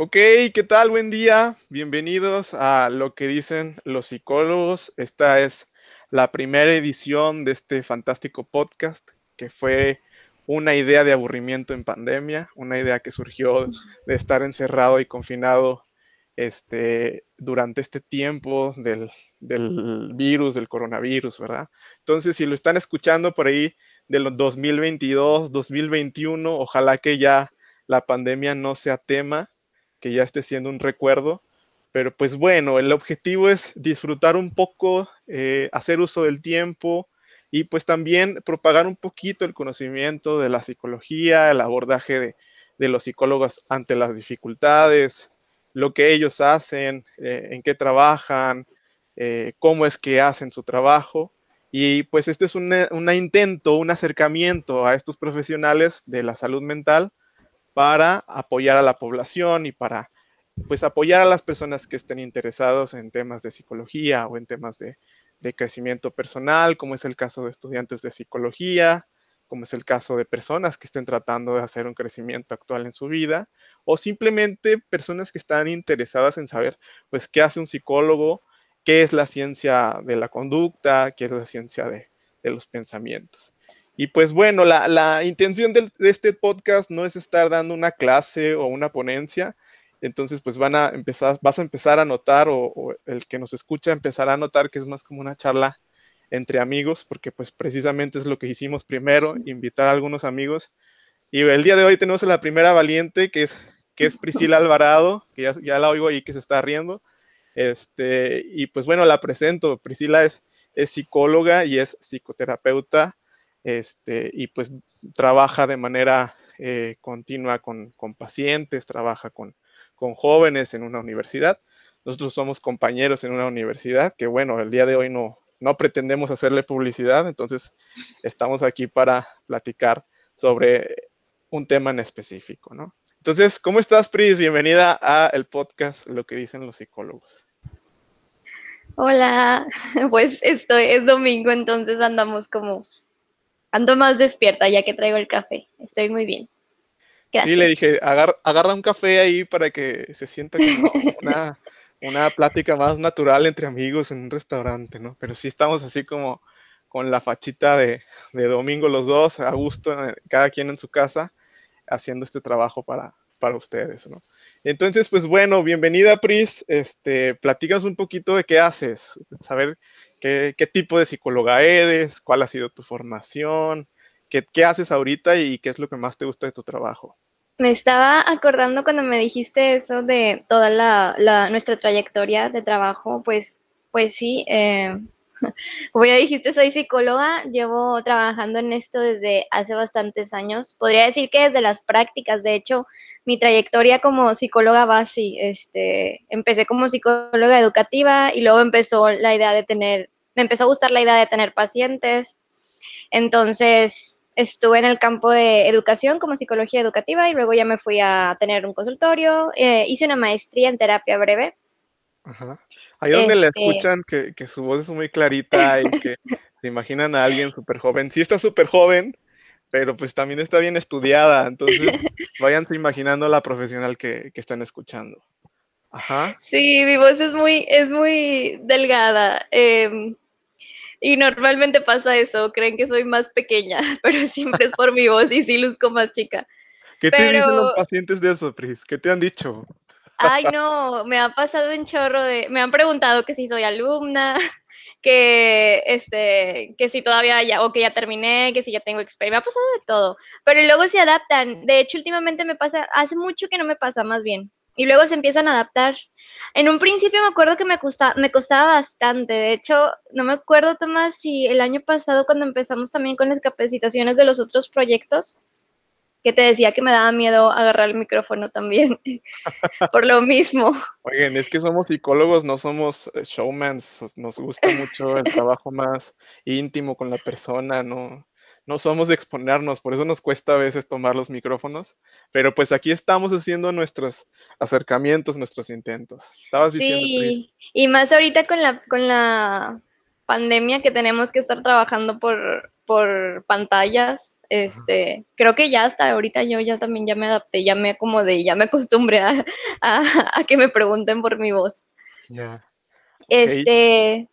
Ok, ¿qué tal? Buen día. Bienvenidos a lo que dicen los psicólogos. Esta es la primera edición de este fantástico podcast que fue una idea de aburrimiento en pandemia, una idea que surgió de estar encerrado y confinado este, durante este tiempo del, del virus, del coronavirus, ¿verdad? Entonces, si lo están escuchando por ahí de los 2022, 2021, ojalá que ya la pandemia no sea tema que ya esté siendo un recuerdo. Pero pues bueno, el objetivo es disfrutar un poco, eh, hacer uso del tiempo y pues también propagar un poquito el conocimiento de la psicología, el abordaje de, de los psicólogos ante las dificultades, lo que ellos hacen, eh, en qué trabajan, eh, cómo es que hacen su trabajo. Y pues este es un, un intento, un acercamiento a estos profesionales de la salud mental para apoyar a la población y para pues apoyar a las personas que estén interesados en temas de psicología o en temas de, crecimiento personal, como es el caso de estudiantes de psicología, como es el caso de personas que estén tratando de hacer un crecimiento actual en su vida, o simplemente personas que están interesadas en saber, pues, qué hace un psicólogo, qué es la ciencia de la conducta, qué es la ciencia de los pensamientos. Y pues bueno, la, intención de, este podcast no es estar dando una clase o una ponencia, entonces pues van a empezar, vas a empezar a notar o, el que nos escucha empezará a notar que es más como una charla entre amigos, porque pues precisamente es lo que hicimos primero, invitar a algunos amigos. Y el día de hoy tenemos a la primera valiente, que es, que es Priscila Alvarado, que ya, ya la oigo ahí que se está riendo. Este, y pues bueno, la presento. Priscila es, es psicóloga y es psicoterapeuta este, y pues trabaja de manera eh, continua con, pacientes, trabaja con, jóvenes en una universidad. Nosotros somos compañeros en una universidad que, bueno, el día de hoy no, no pretendemos hacerle publicidad, entonces estamos aquí para platicar sobre un tema en específico, ¿no? Entonces, ¿cómo estás, Pris? Bienvenida a el podcast Lo que dicen los psicólogos. Hola, pues estoy, es domingo, entonces andamos como Ando más despierta ya que traigo el café. Estoy muy bien. Sí, le dije, agarra, un café ahí para que se sienta como una, plática más natural entre amigos en un restaurante, ¿no? Pero sí estamos así como con la fachita de, domingo los dos, a gusto, eh, cada quien en su casa, haciendo este trabajo para, para ustedes, ¿no? Entonces, pues bueno, bienvenida Pris, este, platícanos un poquito de qué haces, saber ¿Qué, tipo de psicóloga eres? ¿Cuál ha sido tu formación? ¿Qué, ¿Qué, haces ahorita y qué es lo que más te gusta de tu trabajo? Me estaba acordando cuando me dijiste eso de toda la, nuestra trayectoria de trabajo, pues, pues sí, eh, como ya dijiste, soy psicóloga, llevo trabajando en esto desde hace bastantes años. Podría decir que desde las prácticas, de hecho, mi trayectoria como psicóloga va así. Este, empecé como psicóloga educativa y luego empezó la idea de tener, me empezó a gustar la idea de tener pacientes. Entonces, estuve en el campo de educación como psicología educativa y luego ya me fui a tener un consultorio. Eh, hice una maestría en terapia breve. Ajá. Ahí donde este escuchan que, que, su voz es muy clarita y que se imaginan a alguien súper joven. Sí está súper joven, pero pues también está bien estudiada. Entonces, váyanse imaginando a la profesional que, que están escuchando. Ajá. Sí, mi voz es muy, es muy delgada. Em, y normalmente pasa eso, creen que soy más pequeña, pero siempre es por mi voz y sí luzco más chica. ¿Qué te dicen los pacientes de eso, Pris? ¿Qué te han dicho? Ay, no, me ha pasado un chorro de, me han preguntado que si soy alumna, que este, que si todavía ya, o que ya terminé, que si ya tengo experiencia, me ha pasado de todo, pero luego se adaptan. De hecho, últimamente me pasa, hace mucho que no me pasa más bien. Y luego se empiezan a adaptar. En un principio me acuerdo que me costaba, me costaba bastante. De hecho, no me acuerdo, Tomás, si el año pasado cuando empezamos también con las capacitaciones de los otros proyectos, que te decía que me daba miedo agarrar el micrófono también, por lo mismo. Oigan, es que somos psicólogos, no somos eh, showmans, nos gusta mucho el trabajo más íntimo con la persona, no, no somos de exponernos, por eso nos cuesta a veces tomar los micrófonos, pero pues aquí estamos haciendo nuestros acercamientos, nuestros intentos. Estabas diciendo. Sí, y más ahorita con la, con la pandemia que tenemos que estar trabajando por, por pantallas. Este, creo que ya hasta ahorita yo ya también ya me adapté, ya me acomodé, ya me acostumbré a, a, que me pregunten por mi voz. Ya. Este,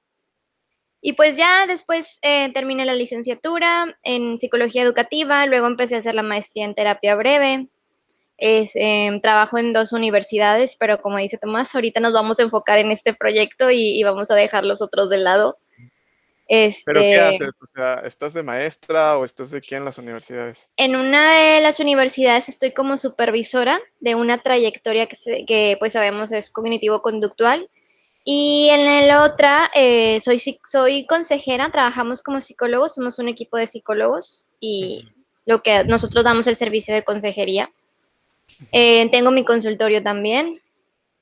y pues ya después eh, terminé la licenciatura en psicología educativa, luego empecé a hacer la maestría en terapia breve. Es, em, trabajo en dos universidades, pero como dice Tomás, ahorita nos vamos a enfocar en este proyecto y, vamos a dejar los otros de lado. ¿Pero qué este haces? O sea, ¿estás de maestra o estás de qué en las universidades? En una de las universidades estoy como supervisora de una trayectoria que, que pues sabemos es cognitivo-conductual. Y en la otra, eh, soy, soy consejera, trabajamos como psicólogos, somos un equipo de psicólogos y lo que nosotros damos el servicio de consejería. Eh, tengo mi consultorio también,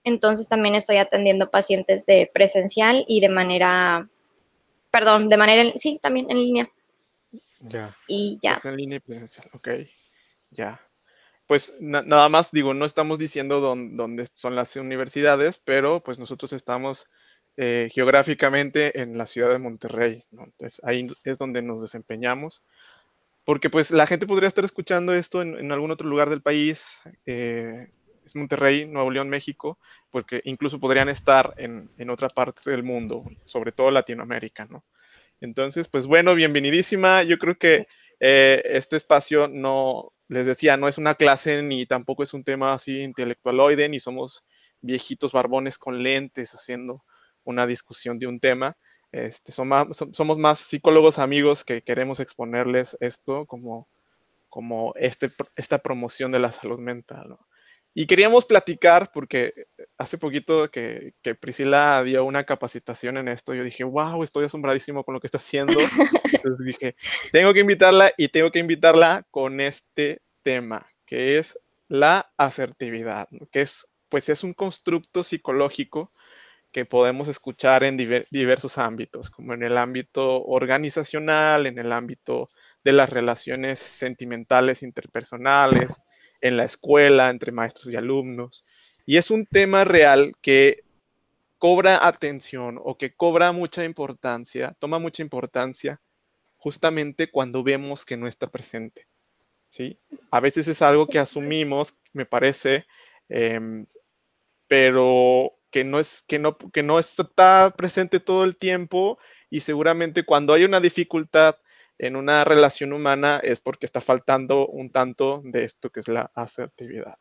entonces también estoy atendiendo pacientes de presencial y de manera, perdón, de manera, sí, también en línea. Ya. Y ya. en línea y presencial, ok. Ya. Pues nada más digo, no estamos diciendo dónde son las universidades, pero pues nosotros estamos eh, geográficamente en la ciudad de Monterrey, Entonces ahí es donde nos desempeñamos porque pues la gente podría estar escuchando esto en, algún otro lugar del país, eh, es Monterrey, Nuevo León, México, porque incluso podrían estar en, otra parte del mundo, sobre todo Latinoamérica, ¿no? Entonces, pues bueno, bienvenidísima. Yo creo que eh, este espacio no, les decía, no es una clase ni tampoco es un tema así intelectualoide, ni somos viejitos barbones con lentes haciendo una discusión de un tema. Este, somos más psicólogos amigos que queremos exponerles esto como, como este, esta promoción de la salud mental. Y queríamos platicar, porque hace poquito que, que, Priscila dio una capacitación en esto, yo dije, wow, estoy asombradísimo con lo que está haciendo. Entonces dije, tengo que invitarla y tengo que invitarla con este tema, que es la asertividad, que es, pues es un constructo psicológico que podemos escuchar en diversos ámbitos, como en el ámbito organizacional, en el ámbito de las relaciones sentimentales interpersonales, en la escuela, entre maestros y alumnos. Y es un tema real que cobra atención o que cobra mucha importancia, toma mucha importancia justamente cuando vemos que no está presente. ¿sí? A veces es algo que asumimos, me parece, em, pero que no, es, que, no, que no está presente todo el tiempo y seguramente cuando hay una dificultad en una relación humana es porque está faltando un tanto de esto que es la asertividad.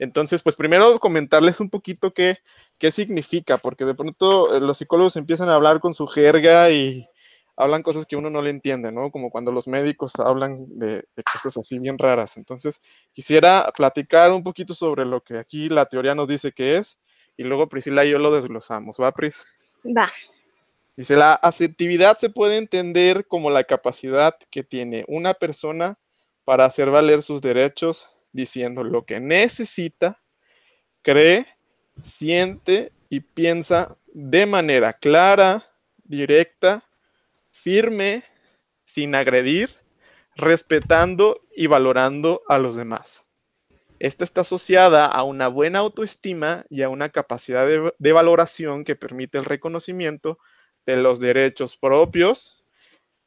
Entonces, pues primero comentarles un poquito qué, qué significa, porque de pronto eh, los psicólogos empiezan a hablar con su jerga y hablan cosas que uno no le entiende, ¿no? Como cuando los médicos hablan de, de cosas así bien raras. Entonces, quisiera platicar un poquito sobre lo que aquí la teoría nos dice que es y luego Priscila y yo lo desglosamos, ¿va, Pris? Va. Dice, la asertividad se puede entender como la capacidad que tiene una persona para hacer valer sus derechos diciendo lo que necesita, cree, siente y piensa de manera clara, directa, firme, sin agredir, respetando y valorando a los demás. Esta está asociada a una buena autoestima y a una capacidad de, valoración que permite el reconocimiento de los derechos propios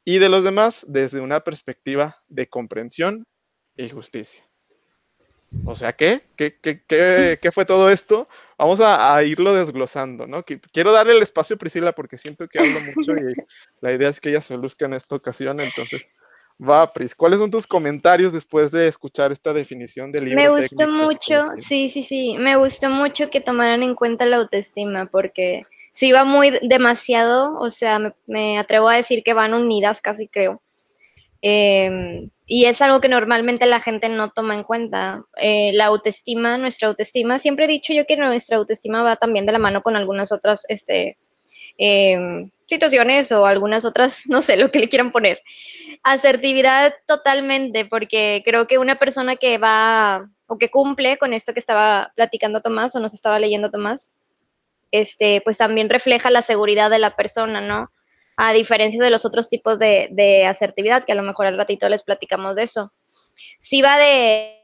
y de los demás desde una perspectiva de comprensión y justicia. O sea, ¿qué? ¿Qué, qué, fue todo esto? Vamos a, irlo desglosando, ¿no? Quiero darle el espacio a Priscila porque siento que hablo mucho y la idea es que ella se luzca en esta ocasión, entonces Va, Pris, ¿cuáles son tus comentarios después de escuchar esta definición del libro? Me gustó mucho, sí, sí, sí, me gustó mucho que tomaran en cuenta la autoestima porque si va muy demasiado, o sea, me, atrevo a decir que van unidas casi creo. Em, y es algo que normalmente la gente no toma en cuenta. Eh, la autoestima, nuestra autoestima, siempre he dicho yo que nuestra autoestima va también de la mano con algunas otras este, em, situaciones o algunas otras, no sé, lo que le quieran poner. Asertividad totalmente, porque creo que una persona que va o que cumple con esto que estaba platicando Tomás o nos estaba leyendo Tomás, este, pues también refleja la seguridad de la persona, ¿no? A diferencia de los otros tipos de, de asertividad, que a lo mejor al ratito les platicamos de eso. Si va de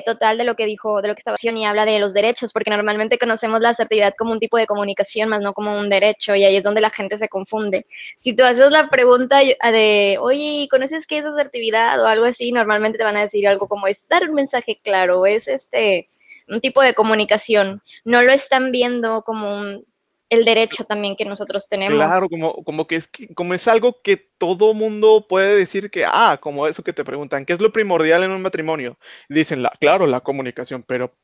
total de lo que dijo, de lo que estaba haciendo y habla de los derechos, porque normalmente conocemos la asertividad como un tipo de comunicación, más no como un derecho, y ahí es donde la gente se confunde. Si tú haces la pregunta de, oye, ¿conoces qué es asertividad o algo así? Normalmente te van a decir algo como, es dar un mensaje claro, es este un tipo de comunicación. No lo están viendo como un el derecho también que nosotros tenemos. Claro, como, como que es como es algo que todo mundo puede decir que, ah, como eso que te preguntan, ¿qué es lo primordial en un matrimonio? dicen, la, claro, la comunicación, pero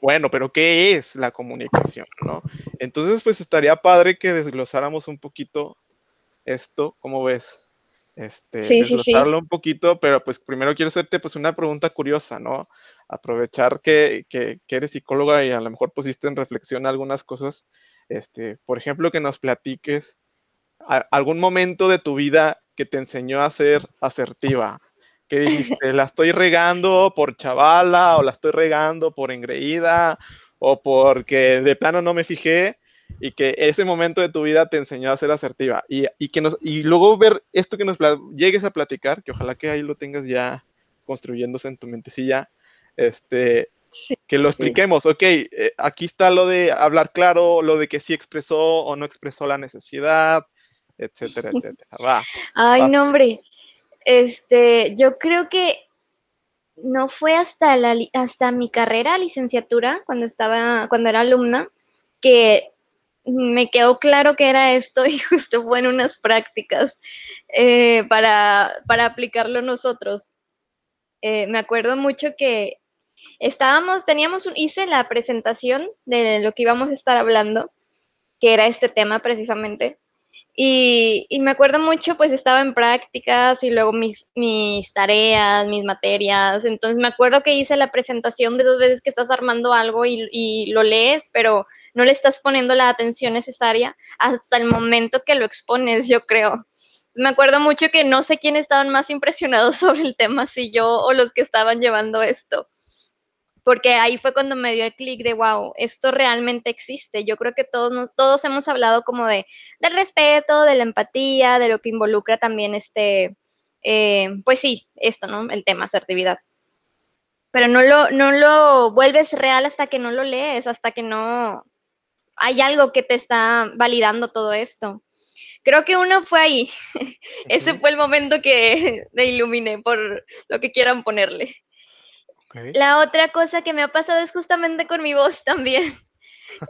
bueno, pero ¿qué es la comunicación? ¿no? Entonces, pues estaría padre que desglosáramos un poquito esto, ¿cómo ves? Este, sí, desglosarlo un poquito, pero pues primero quiero hacerte pues una pregunta curiosa, ¿no? Aprovechar que, que, que eres psicóloga y a lo mejor pusiste en reflexión algunas cosas este, por ejemplo, que nos platiques algún momento de tu vida que te enseñó a ser asertiva, que dijiste, la estoy regando por chavala o la estoy regando por engreída o porque de plano no me fijé y que ese momento de tu vida te enseñó a ser asertiva y, que nos, y luego ver esto que nos llegues a platicar, que ojalá que ahí lo tengas ya construyéndose en tu mentecilla, este, que lo expliquemos, ok, eh, aquí está lo de hablar claro, lo de que sí expresó o no expresó la necesidad, etcétera, etcétera. Va. Ay, no, hombre. Este, yo creo que no fue hasta la hasta mi carrera, licenciatura, cuando estaba, cuando era alumna, que me quedó claro que era esto y justo fue en unas prácticas eh, para, para, aplicarlo nosotros. Eh, me acuerdo mucho que estábamos, teníamos, un, hice la presentación de lo que íbamos a estar hablando, que era este tema precisamente. Y, me acuerdo mucho, pues estaba en prácticas y luego mis, tareas, mis materias. Entonces me acuerdo que hice la presentación de dos veces que estás armando algo y, y, lo lees, pero no le estás poniendo la atención necesaria hasta el momento que lo expones, yo creo. Me acuerdo mucho que no sé quién estaban más impresionados sobre el tema, si yo o los que estaban llevando esto porque ahí fue cuando me dio el clic de, wow, esto realmente existe. Yo creo que todos, todos hemos hablado como de, del respeto, de la empatía, de lo que involucra también este, eh, pues sí, esto, ¿no? El tema asertividad. Pero no lo, no lo vuelves real hasta que no lo lees, hasta que no hay algo que te está validando todo esto. Creo que uno fue ahí. Ese fue el momento que me iluminé por lo que quieran ponerle. La otra cosa que me ha pasado es justamente con mi voz también.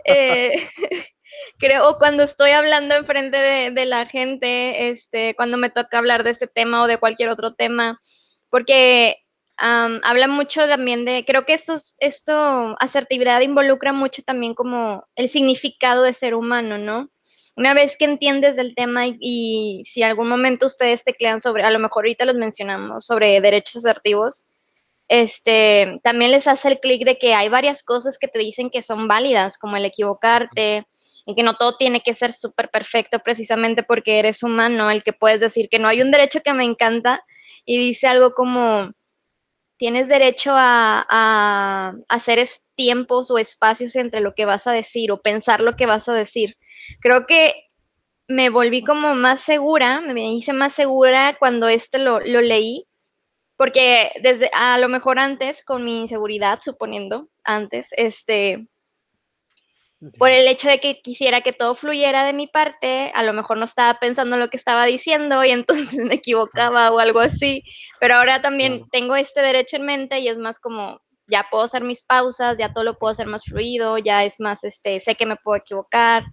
Eh, creo cuando estoy hablando enfrente de, de la gente, este, cuando me toca hablar de este tema o de cualquier otro tema, porque habla mucho también de, creo que esto, esto, asertividad involucra mucho también como el significado de ser humano, ¿no? Una vez que entiendes del tema y, y si algún momento ustedes teclean sobre, a lo mejor ahorita los mencionamos, sobre derechos asertivos, este, también les hace el clic de que hay varias cosas que te dicen que son válidas, como el equivocarte, y que no todo tiene que ser súper perfecto precisamente porque eres humano, el que puedes decir que no hay un derecho que me encanta y dice algo como, tienes derecho a, hacer tiempos o espacios entre lo que vas a decir o pensar lo que vas a decir. Creo que me volví como más segura, me hice más segura cuando este lo leí porque desde a lo mejor antes con mi inseguridad, suponiendo antes, este, por el hecho de que quisiera que todo fluyera de mi parte, a lo mejor no estaba pensando en lo que estaba diciendo y entonces me equivocaba o algo así, pero ahora también tengo este derecho en mente y es más como ya puedo hacer mis pausas, ya todo lo puedo hacer más fluido, ya es más, este, sé que me puedo equivocar,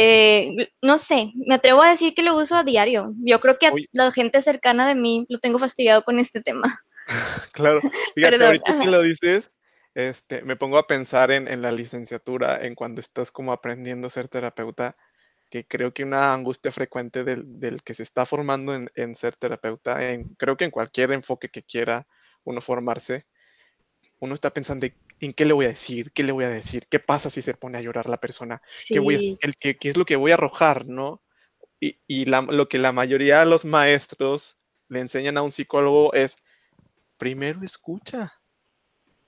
eh, no sé, me atrevo a decir que lo uso a diario. Yo creo que a la gente cercana de mí lo tengo fastidiado con este tema. claro, fíjate, ahorita que lo dices, este, me pongo a pensar en, la licenciatura, en cuando estás como aprendiendo a ser terapeuta, que creo que una angustia frecuente del, que se está formando en, ser terapeuta, en, creo que en cualquier enfoque que quiera uno formarse, uno está pensando en qué le voy a decir, qué le voy a decir, qué pasa si se pone a llorar la persona, qué, voy qué, es lo que voy a arrojar, ¿no? Y, lo que la mayoría de los maestros le enseñan a un psicólogo es, primero escucha,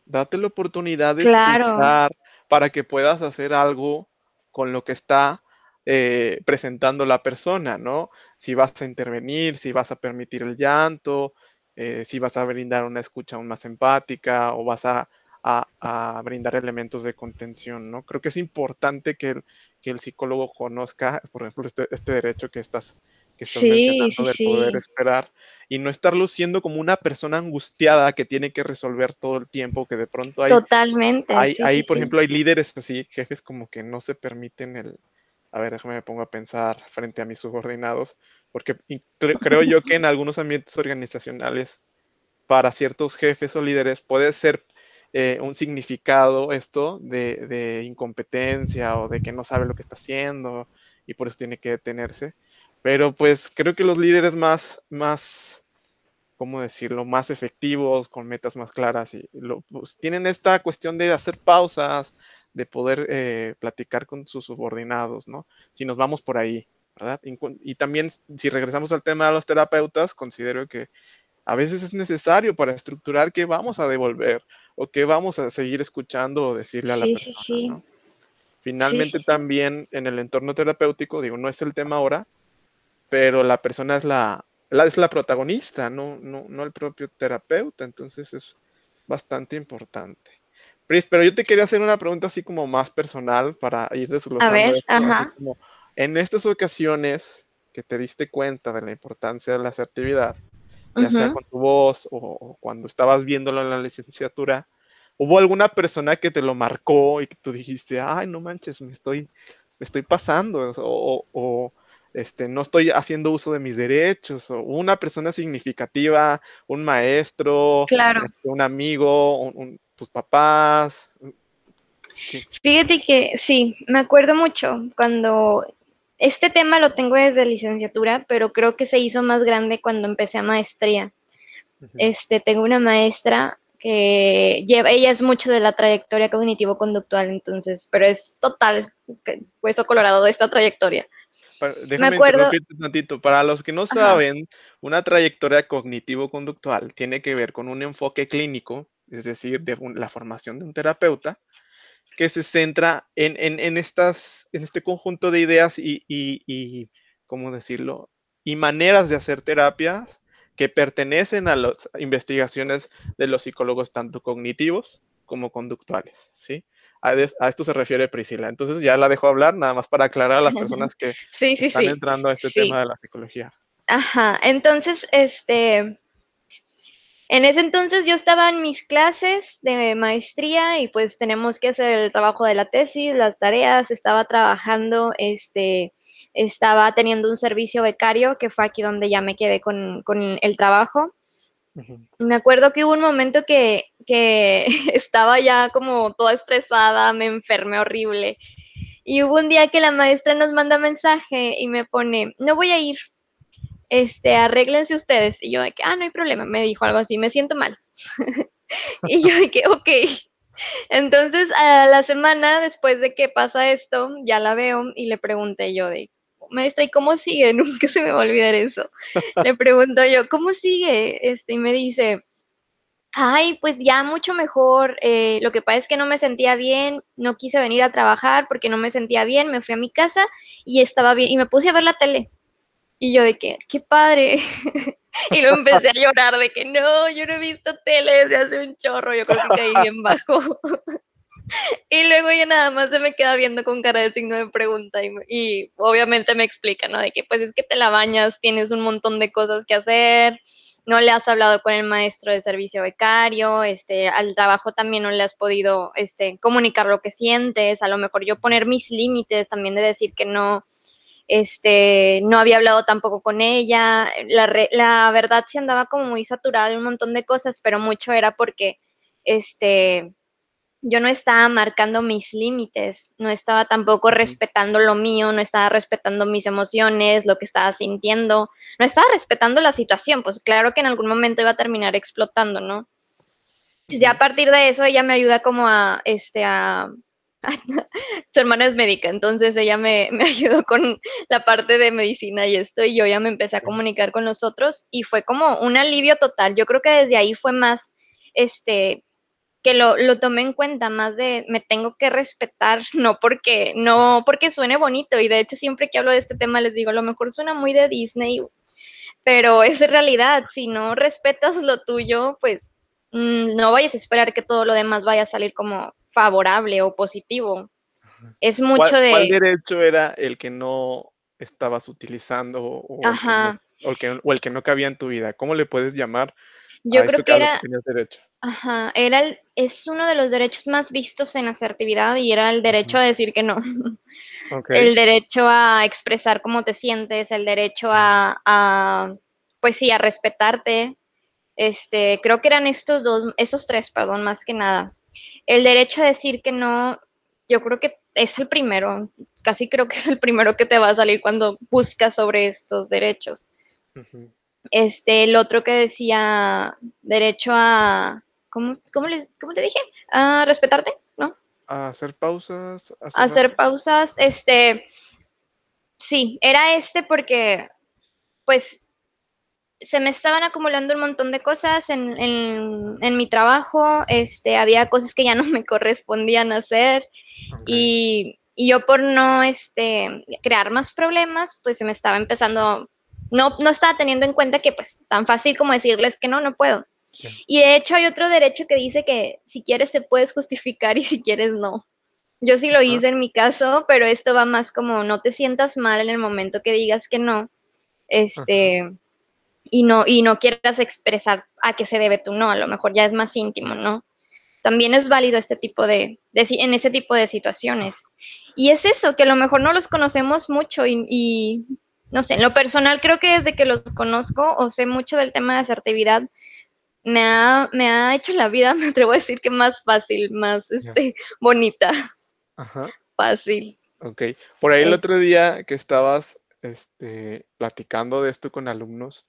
date la oportunidad de escuchar para que puedas hacer algo con lo que está eh, presentando la persona, ¿no? Si vas a intervenir, si vas a permitir el llanto, eh, si vas a brindar una escucha aún más empática o vas a a, brindar elementos de contención, ¿no? Creo que es importante que el, que el psicólogo conozca, por ejemplo, este, este derecho que estás, que estás mencionando del poder esperar y no estar luciendo como una persona angustiada que tiene que resolver todo el tiempo, que de pronto hay... Totalmente. Hay, hay por ejemplo, hay líderes así, jefes como que no se permiten el... A ver, déjame me pongo a pensar frente a mis subordinados, porque creo yo que en algunos ambientes organizacionales, para ciertos jefes o líderes, puede ser eh, un significado esto de, incompetencia o de que no sabe lo que está haciendo y por eso tiene que detenerse. Pero pues creo que los líderes más, más, ¿cómo decirlo?, más efectivos, con metas más claras, y pues, tienen esta cuestión de hacer pausas, de poder eh, platicar con sus subordinados, ¿no? Si nos vamos por ahí, ¿verdad? y también si regresamos al tema de los terapeutas, considero que a veces es necesario para estructurar qué vamos a devolver o qué vamos a seguir escuchando o decirle a la persona. Sí, sí. Finalmente también en el entorno terapéutico, digo, no es el tema ahora, pero la persona es la, es la protagonista, no, no, no el propio terapeuta, entonces es bastante importante. Pris, pero yo te quería hacer una pregunta así como más personal para ir desglosando. A ver, ajá. en estas ocasiones que te diste cuenta de la importancia de la asertividad, ya sea con tu voz o, cuando estabas viéndolo en la licenciatura, ¿hubo alguna persona que te lo marcó y que tú dijiste, ay, no manches, me estoy, me estoy pasando o, este, no estoy haciendo uso de mis derechos? O una persona significativa, un maestro, claro. Este, un amigo, tus papás. Fíjate que sí, me acuerdo mucho cuando este tema lo tengo desde licenciatura, pero creo que se hizo más grande cuando empecé a maestría. Este, tengo una maestra que lleva, ella es mucho de la trayectoria cognitivo-conductual, entonces, pero es total hueso colorado de esta trayectoria. déjame Me acuerdo, un tantito. Para los que no saben, una trayectoria cognitivo-conductual tiene que ver con un enfoque clínico, es decir, de la formación de un terapeuta, que se centra en, estas, en este conjunto de ideas y, ¿cómo decirlo? Y maneras de hacer terapias que pertenecen a las investigaciones de los psicólogos tanto cognitivos como conductuales, ¿sí? A, esto se refiere Priscila. Entonces ya la dejo hablar, nada más para aclarar a las personas que están entrando a este tema de la psicología. Ajá, entonces, este, en ese entonces yo estaba en mis clases de maestría y pues tenemos que hacer el trabajo de la tesis, las tareas, estaba trabajando, este, estaba teniendo un servicio becario que fue aquí donde ya me quedé con, el trabajo. Me acuerdo que hubo un momento que, que estaba ya como toda estresada, me enfermé horrible. Y hubo un día que la maestra nos manda mensaje y me pone, no voy a ir, este, arréglense ustedes. Y yo de que, ah, no hay problema, me dijo algo así, me siento mal. y yo de que, ok. Entonces, a la semana después de que pasa esto, ya la veo y le pregunté yo de, maestra, ¿y cómo sigue? Nunca se me va a olvidar eso. le pregunto yo, ¿cómo sigue? Este, y me dice, ay, pues ya mucho mejor. Eh, lo que pasa es que no me sentía bien, no quise venir a trabajar porque no me sentía bien, me fui a mi casa y estaba bien, y me puse a ver la tele. Y yo de que, qué padre. y luego empecé a llorar de que no, yo no he visto tele desde hace un chorro, yo creo que caí bien bajo. y luego ella nada más se me queda viendo con cara de signo de pregunta y, y, obviamente me explica, ¿no? De que pues es que te la bañas, tienes un montón de cosas que hacer, no le has hablado con el maestro de servicio becario, este, al trabajo también no le has podido este, comunicar lo que sientes, a lo mejor yo poner mis límites también de decir que no, este, no había hablado tampoco con ella, la, la verdad sí andaba como muy saturada de un montón de cosas, pero mucho era porque, este, yo no estaba marcando mis límites, no estaba tampoco respetando lo mío, no estaba respetando mis emociones, lo que estaba sintiendo, no estaba respetando la situación, pues claro que en algún momento iba a terminar explotando, ¿no? Pues ya a partir de eso ella me ayuda como a, este, a, su hermana es médica, entonces ella me, me, ayudó con la parte de medicina y esto, y yo ya me empecé a comunicar con los otros y fue como un alivio total. Yo creo que desde ahí fue más, este, que lo, lo tomé en cuenta, más de me tengo que respetar, no porque, no porque suene bonito, y de hecho siempre que hablo de este tema les digo, a lo mejor suena muy de Disney, pero es realidad, si no respetas lo tuyo, pues mm, no vayas a esperar que todo lo demás vaya a salir como favorable o positivo. Es mucho de... ¿Cuál derecho era el que no estabas utilizando o, Ajá. El que no, o, el que no, cabía en tu vida? ¿Cómo le puedes llamar? Yo creo que, era... tenías derecho? Ajá, era el, es uno de los derechos más vistos en asertividad y era el derecho a decir que no. El derecho a expresar cómo te sientes, el derecho a, a, pues sí, a respetarte. Este, creo que eran estos dos, estos tres, perdón, más que nada. El derecho a decir que no, yo creo que es el primero, casi creo que es el primero que te va a salir cuando buscas sobre estos derechos. Este, el otro que decía derecho a, ¿cómo, cómo, les, cómo te dije? A respetarte, ¿no? A hacer pausas. A hacer pausas, este, sí, era este porque, pues, se me estaban acumulando un montón de cosas en, en, mi trabajo, este, había cosas que ya no me correspondían hacer y, y, yo por no este, crear más problemas, pues se me estaba empezando, no, no estaba teniendo en cuenta que pues tan fácil como decirles que no, no puedo. Y de hecho hay otro derecho que dice que si quieres te puedes justificar y si quieres no. Yo sí lo hice en mi caso, pero esto va más como no te sientas mal en el momento que digas que no. Este, y no, y no quieras expresar a qué se debe tu no, a lo mejor ya es más íntimo, ¿no? También es válido este tipo de, en ese tipo de situaciones. Y es eso, que a lo mejor no los conocemos mucho y, y, no sé, en lo personal creo que desde que los conozco o sé mucho del tema de asertividad, me ha, me ha hecho la vida, me atrevo a decir que más fácil, más este, bonita. Ajá. Fácil. Ok. Por ahí el otro día que estabas este, platicando de esto con alumnos,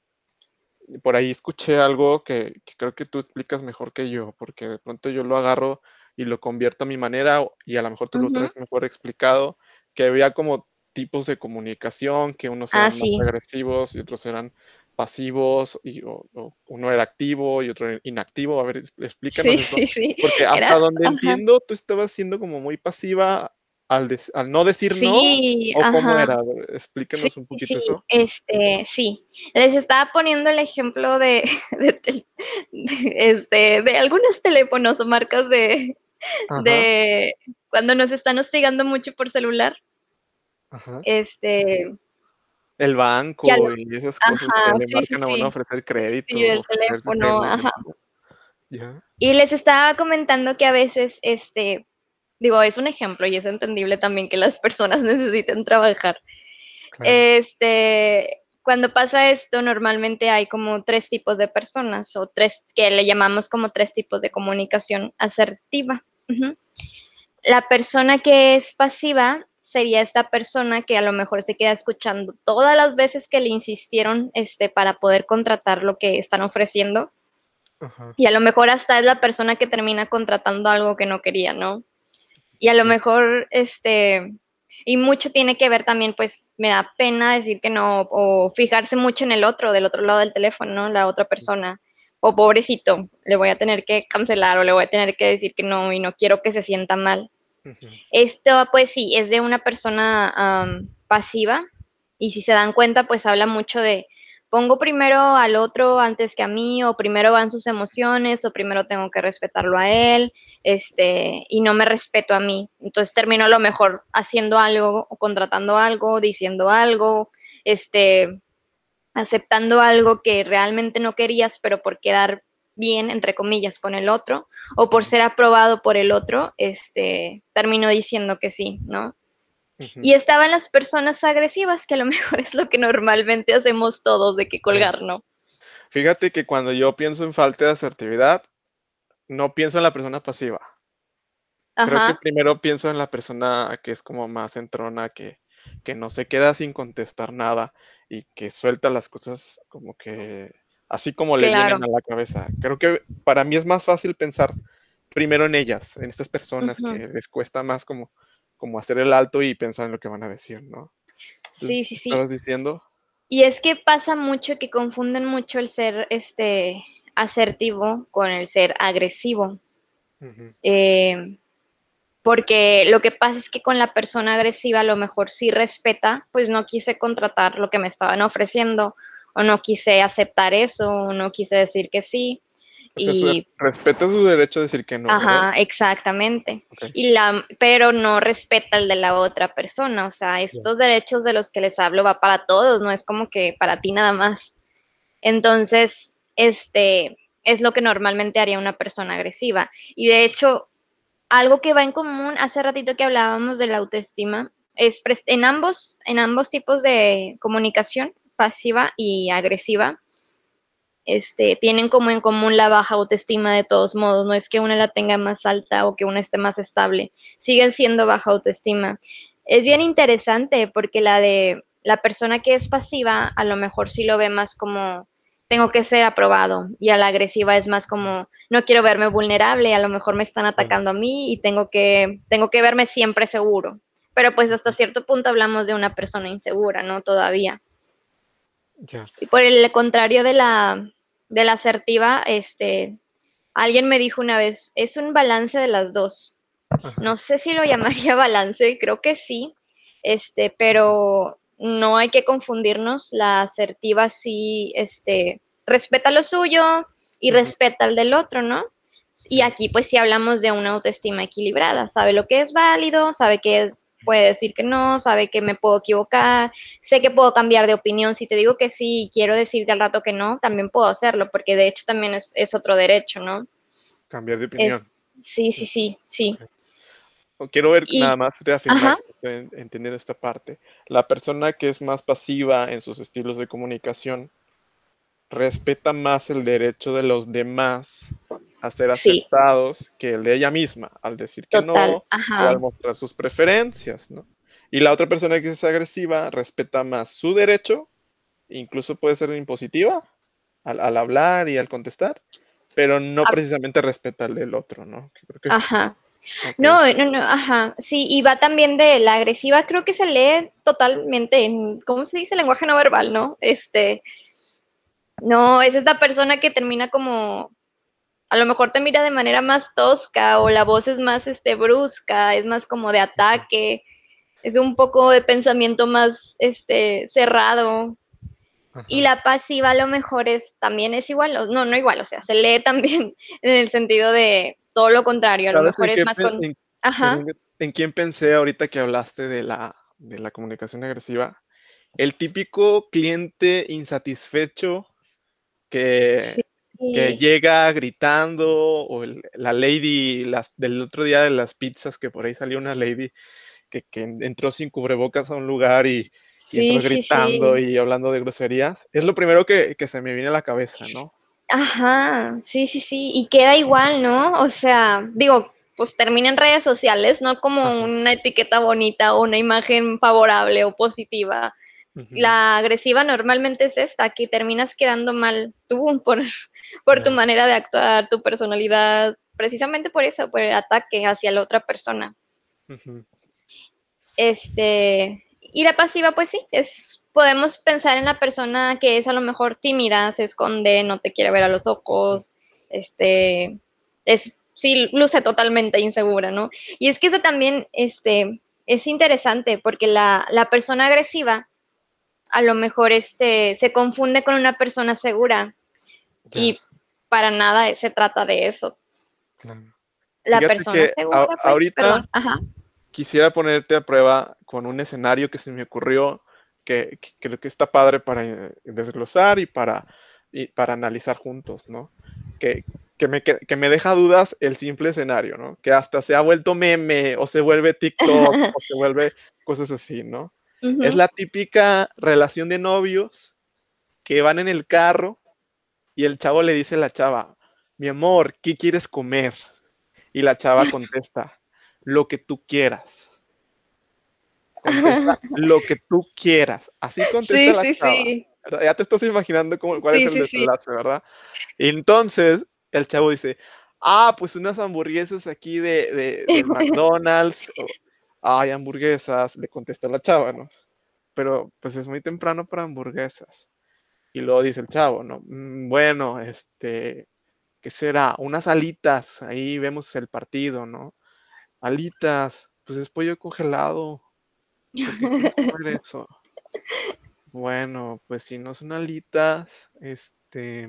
por ahí escuché algo que, creo que tú explicas mejor que yo, porque de pronto yo lo agarro y lo convierto a mi manera y a lo mejor tú lo traes mejor explicado, que había como tipos de comunicación, que unos eran Ah, más sí. agresivos y otros eran pasivos, y uno era activo y otro era inactivo. A ver, explícanos Sí, eso, sí, sí. porque hasta Era, donde ajá. entiendo, tú estabas siendo como muy pasiva al, des- al no decir no, Sí, o cómo era. Sí, Explícanos un sí, poquito sí, eso. este, sí. Les estaba poniendo el ejemplo de, de este, de algunos teléfonos o marcas de, Ajá, de cuando nos están hostigando mucho por celular, ajá. este, El banco y esas cosas que le sí, sí, marcan a uno a sí, ofrecer sí, crédito, del ofrecerse teléfono, servicios. ajá. Ya, Y les estaba comentando que a veces, este, digo, es un ejemplo y es entendible también que las personas necesiten trabajar. claro. Este, cuando pasa esto, normalmente hay como tres tipos de personas o tres que le llamamos como tres tipos de comunicación asertiva. La persona que es pasiva sería esta persona que a lo mejor se queda escuchando todas las veces que le insistieron este, para poder contratar lo que están ofreciendo y a lo mejor hasta es la persona que termina contratando algo que no quería, ¿no? Y a lo mejor, este, y mucho tiene que ver también, pues me da pena decir que no, o fijarse mucho en el otro, del otro lado del teléfono, ¿no? La otra persona. O pobrecito, le voy a tener que cancelar o le voy a tener que decir que no y no quiero que se sienta mal. Esto, pues sí, es de una persona pasiva y si se dan cuenta, pues habla mucho de pongo primero al otro antes que a mí o primero van sus emociones o primero tengo que respetarlo a él, este, y no me respeto a mí. Entonces termino a lo mejor haciendo algo o contratando algo, diciendo algo, este, aceptando algo que realmente no querías, pero por quedar bien, entre comillas, con el otro, o por ser aprobado por el otro, este, termino diciendo que sí, ¿no? Y estaban las personas agresivas, que a lo mejor es lo que normalmente hacemos todos, de que colgar, ¿no? Fíjate que cuando yo pienso en falta de asertividad, no pienso en la persona pasiva. Creo que Ajá, primero pienso en la persona que es como más entrona, que, que no se queda sin contestar nada y que suelta las cosas como que así como le claro. vienen a la cabeza. Creo que para mí es más fácil pensar primero en ellas, en estas personas que les cuesta más como, como hacer el alto y pensar en lo que van a decir, ¿no? Entonces, Sí, sí, sí. estabas diciendo? Y es que pasa mucho que confunden mucho el ser este asertivo con el ser agresivo. Eh, porque lo que pasa es que con la persona agresiva a lo mejor sí respeta, pues no quise contratar lo que me estaban ofreciendo o no quise aceptar eso o no quise decir que sí. Y respeta su derecho a decir que no. Ajá, exactamente. Y la, pero no respeta el de la otra persona. O sea, estos derechos de los que les hablo va para todos, no es como que para ti nada más. Entonces, este es lo que normalmente haría una persona agresiva. Y de hecho, algo que va en común, hace ratito que hablábamos de la autoestima, es en ambos, en ambos tipos de comunicación, pasiva y agresiva, este, tienen como en común la baja autoestima de todos modos, no es que una la tenga más alta o que una esté más estable, siguen siendo baja autoestima. Es bien interesante porque la de la persona que es pasiva a lo mejor sí lo ve más como tengo que ser aprobado y a la agresiva es más como no quiero verme vulnerable, a lo mejor me están atacando a mí y tengo que tengo que verme siempre seguro. Pero pues hasta cierto punto hablamos de una persona insegura, ¿no? Todavía. Y por el contrario de la, de la asertiva, este, alguien me dijo una vez, es un balance de las dos. No sé si lo llamaría balance, creo que sí, este, pero no hay que confundirnos. La asertiva sí, este, respeta lo suyo y respeta el del otro, ¿no? Y aquí pues sí hablamos de una autoestima equilibrada, sabe lo que es válido, sabe que es puede decir que no, sabe que me puedo equivocar, sé que puedo cambiar de opinión. Si te digo que sí quiero decirte al rato que no, también puedo hacerlo, porque de hecho también es, otro derecho, ¿no? Cambiar de opinión. sí, sí, sí, sí. Quiero ver nada más reafirmar que estoy entendiendo esta parte. La persona que es más pasiva en sus estilos de comunicación respeta más el derecho de los demás a ser aceptados que el de ella misma, al decir que no, o al mostrar sus preferencias, ¿no? Y la otra persona que es agresiva respeta más su derecho, incluso puede ser impositiva al, hablar y al contestar, pero no ah. precisamente respeta del otro, ¿no? Ajá. No, no, no, ajá, sí, y va también de la agresiva, creo que se lee totalmente en, ¿cómo se dice? Lenguaje no verbal, ¿no? Este, no, es esta persona que termina como a lo mejor te mira de manera más tosca o la voz es más este, brusca, es más como de ataque, es un poco de pensamiento más este, cerrado. Y la pasiva a lo mejor es también es igual, no, no igual, o sea, se lee también en el sentido de todo lo contrario, a lo mejor es más con... En, Ajá. En, quién pensé ahorita que hablaste de la, de la comunicación agresiva? El típico cliente insatisfecho que, que llega gritando, o la lady las, del otro día de las pizzas, que por ahí salió una lady que, entró sin cubrebocas a un lugar y, entró gritando y hablando de groserías, es lo primero que, se me viene a la cabeza, ¿no? Ajá, sí, sí, sí, y queda igual, ¿no? O sea, digo, pues termina en redes sociales, no como una etiqueta bonita o una imagen favorable o positiva, la agresiva normalmente es esta, que terminas quedando mal tú por, por tu manera de actuar, tu personalidad, precisamente por eso, por el ataque hacia la otra persona. Este, y la pasiva, pues sí, es, podemos pensar en la persona que es a lo mejor tímida, se esconde, no te quiere ver a los ojos, este, es, sí, luce totalmente insegura, ¿no? Y es que eso también, este, es interesante porque la, la persona agresiva a lo mejor este, se confunde con una persona segura. Y para nada se trata de eso. La persona segura, pues, ahorita quisiera ponerte a prueba con un escenario que se me ocurrió que, creo que está padre para eh, desglosar y para, para analizar juntos, ¿no? Que, me, que, me, deja dudas el simple escenario, ¿no? Que hasta se ha vuelto meme o se vuelve TikTok o se vuelve cosas así, ¿no? Es la típica relación de novios que van en el carro y el chavo le dice a la chava, mi amor, ¿qué quieres comer? Y la chava contesta, lo que tú quieras. lo que tú quieras. Así contesta la chava. Ya te estás imaginando cómo, cuál es el desenlace, ¿verdad? entonces el chavo dice, ah, pues unas hamburguesas aquí de, de McDonald's. Ay, hamburguesas, le contesta la chava, ¿no? Pero pues es muy temprano para hamburguesas. Y luego dice el chavo, ¿no? Mm, bueno, este, ¿qué será? Unas alitas, ahí vemos el partido, ¿no? Alitas, pues es pollo congelado. ¿Por qué eso? Bueno, pues si no son alitas, este,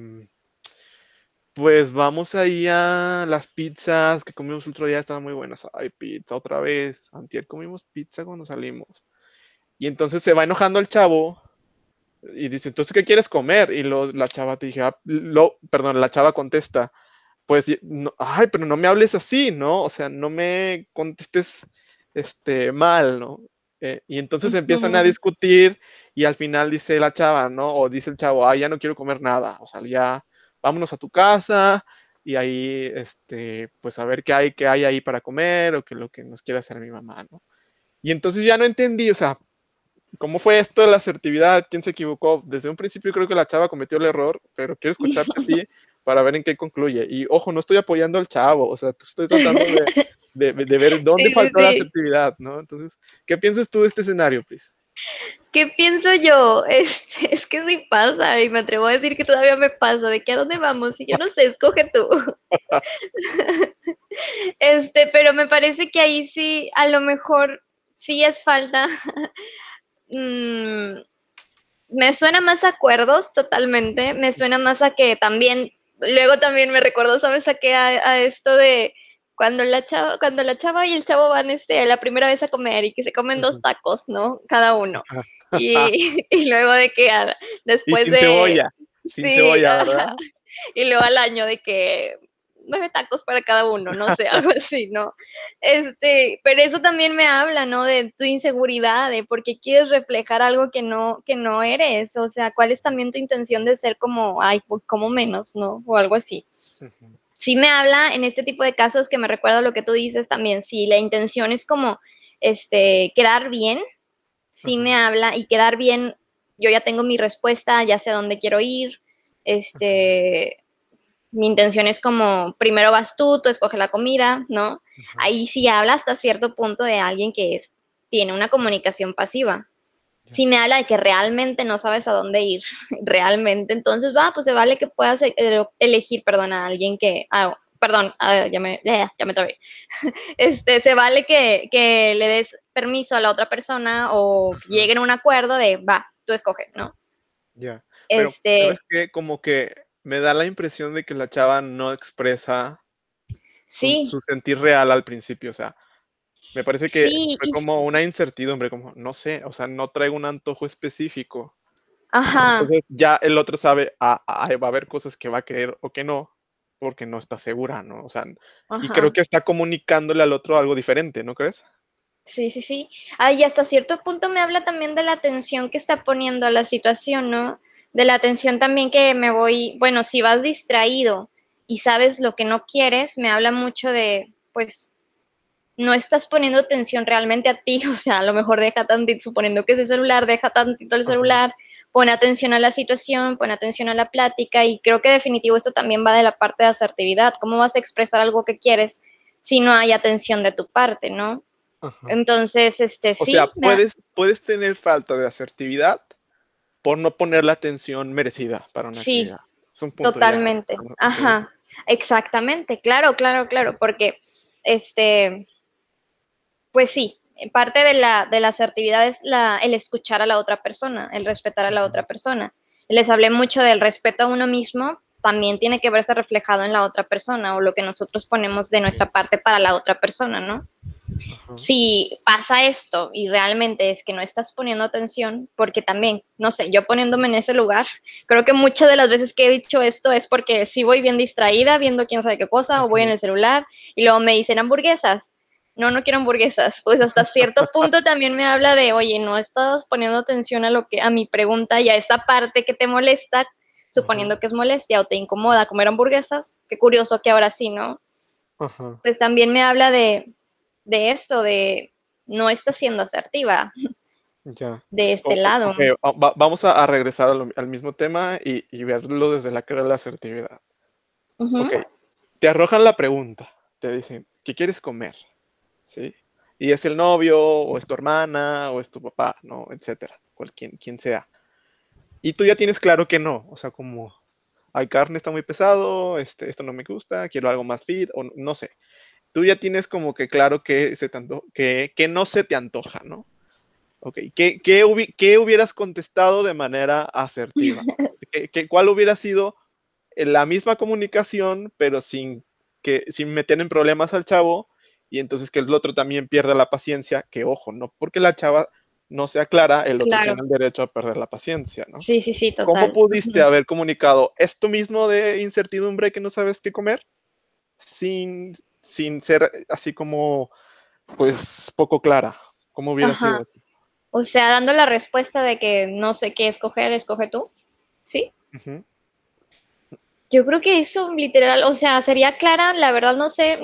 pues vamos ahí a las pizzas que comimos el otro día, estaban muy buenas. Ay, pizza otra vez. Antier comimos pizza cuando salimos. Y entonces se va enojando el chavo y dice, entonces, ¿qué quieres comer? Y la chava te dije, ah, lo, perdón, la chava contesta, pues, ay, pero no me hables así, ¿no? O sea, no me contestes este, mal, ¿no? Eh, y entonces empiezan a discutir y al final dice la chava, ¿no? O dice el chavo, ay, ya no quiero comer nada, o sea, ya vámonos a tu casa y ahí, este, pues a ver qué hay, qué hay ahí para comer o qué lo que nos quiere hacer mi mamá, ¿no? Y entonces ya no entendí, o sea, ¿Cómo fue esto de la asertividad? ¿Quién se equivocó? Desde un principio creo que la chava cometió el error, pero quiero escucharte a ti para ver en qué concluye. Y ojo, no estoy apoyando al chavo, o sea, estoy tratando de, ver dónde faltó la asertividad, ¿no? Entonces, ¿qué piensas tú de este escenario, Pris? ¿Qué pienso yo? Este, es que sí pasa y me atrevo a decir que todavía me pasa. ¿De qué a dónde vamos? Y yo no sé, escoge tú. este, pero me parece que ahí sí, a lo mejor sí es falta Mm, me suena más a acuerdos totalmente, me suena más a que también, luego también me recuerdo, ¿sabes? A que a, esto de cuando la chava, cuando la chava y el chavo van este, la primera vez a comer y que se comen dos tacos, ¿no? Cada uno. Y, luego de que después sin de... Cebolla, sin cebolla, ¿verdad? Y luego al año de que nueve tacos para cada uno, no sé, algo así, ¿no? Este, pero eso también me habla, ¿no? De tu inseguridad, de por qué quieres reflejar algo que no, que no eres, o sea, cuál es también tu intención de ser como, ay, pues, como menos, ¿no? O algo así. Sí me habla en este tipo de casos que me recuerda lo que tú dices también, si la intención es como, este, quedar bien, sí me habla y quedar bien, yo ya tengo mi respuesta, ya sé a dónde quiero ir, este, mi intención es como, primero vas tú, tú escoges la comida, ¿no? Ahí sí habla hasta cierto punto de alguien que es, tiene una comunicación pasiva. Si me habla de que realmente no sabes a dónde ir, realmente, entonces va, pues se vale que puedas e, elegir, perdón, a alguien que, ah, perdón, ah, ya, me, ya me trabé. Este, se vale que, que, le des permiso a la otra persona o lleguen a un acuerdo de, va, tú escoge, ¿no? Ya. este, ¿sabes qué? Como que me da la impresión de que la chava no expresa su, sentir real al principio, o sea, me parece que fue como una incertidumbre, como, no sé, o sea, no traigo un antojo específico. Ajá. Entonces ya el otro sabe, ah, ah, va a haber cosas que va a querer o que no, porque no está segura, ¿no? O sea, y creo que está comunicándole al otro algo diferente, ¿no crees? Sí, sí, sí. Ah, y hasta cierto punto me habla también de la atención que está poniendo a la situación, ¿no? De la atención también que me voy, bueno, si vas distraído y sabes lo que no quieres, me habla mucho de, pues, no estás poniendo atención realmente a ti, o sea, a lo mejor deja tantito, suponiendo que es el celular, deja tantito el celular, pone atención a la situación, pone atención a la plática y creo que definitivo esto también va de la parte de asertividad, cómo vas a expresar algo que quieres si no hay atención de tu parte, ¿no? Entonces, este, sí. O sea, puedes, puedes tener falta de asertividad por no poner la atención merecida para una sí, totalmente. Ajá, exactamente, claro, claro, claro, porque, este, pues sí, parte de la, de la asertividad es la, el escuchar a la otra persona, el respetar a la otra persona. Les hablé mucho del respeto a uno mismo, también tiene que verse reflejado en la otra persona o lo que nosotros ponemos de nuestra parte para la otra persona, ¿no? Si pasa esto y realmente es que no estás poniendo atención, porque también, no sé, yo poniéndome en ese lugar, creo que muchas de las veces que he dicho esto es porque si voy bien distraída viendo quién sabe qué cosa o voy en el celular y luego me dicen hamburguesas. No, no quiero hamburguesas. Pues hasta cierto punto también me habla de, oye, no estás poniendo atención a lo que a mi pregunta y a esta parte que te molesta, suponiendo que es molestia o te incomoda comer hamburguesas. Qué curioso que ahora sí, ¿no? Pues también me habla de, de esto, de no está siendo asertiva. De este lado. vamos a, regresar al, mismo tema y, verlo desde la cara de la asertividad. Te arrojan la pregunta, te dicen, ¿qué quieres comer? ¿Sí? Y es el novio, o es tu hermana, o es tu papá, ¿no? Etcétera, cualquier, quien sea. Y tú ya tienes claro que no, o sea, como, hay carne, está muy pesado, este, esto no me gusta, quiero algo más fit, o no sé tú ya tienes como que claro que, se que, que no se te antoja, ¿no? Ok, ¿qué, qué, hubieras contestado de manera asertiva? ¿Qué, cuál hubiera sido la misma comunicación, pero sin que sin meter en problemas al chavo y entonces que el otro también pierda la paciencia, que ojo, no porque la chava no sea clara, el otro tiene el derecho a perder la paciencia, ¿no? Sí, sí, sí, total. ¿Cómo pudiste haber comunicado esto mismo de incertidumbre que no sabes qué comer sin, sin ser así como, pues, poco clara? ¿Cómo hubiera sido O sea, dando la respuesta de que no sé qué escoger, escoge tú, ¿sí? Yo creo que eso literal, o sea, sería clara, la verdad no sé,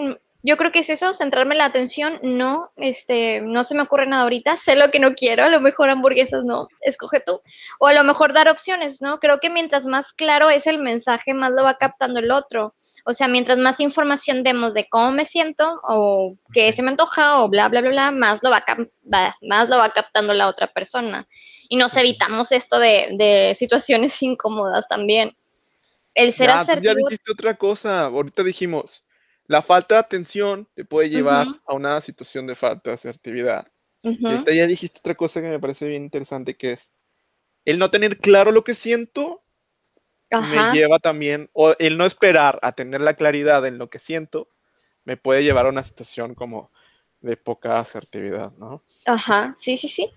yo creo que es eso, centrarme en la atención, no, este, no se me ocurre nada ahorita, sé lo que no quiero, a lo mejor hamburguesas no, escoge tú, o a lo mejor dar opciones, ¿no? Creo que mientras más claro es el mensaje, más lo va captando el otro, o sea, mientras más información demos de cómo me siento, o qué se me antoja, o bla, bla, bla, bla, más lo va, más lo va captando la otra persona, y nos evitamos esto de, de situaciones incómodas también. El ser ya, Ya dijiste otra cosa, ahorita dijimos, la falta de atención te puede llevar a una situación de falta de asertividad. ahorita ya dijiste otra cosa que me parece bien interesante, que es el no tener claro lo que siento me lleva también, o el no esperar a tener la claridad en lo que siento, me puede llevar a una situación como de poca asertividad, ¿no? Ajá, sí, sí, sí.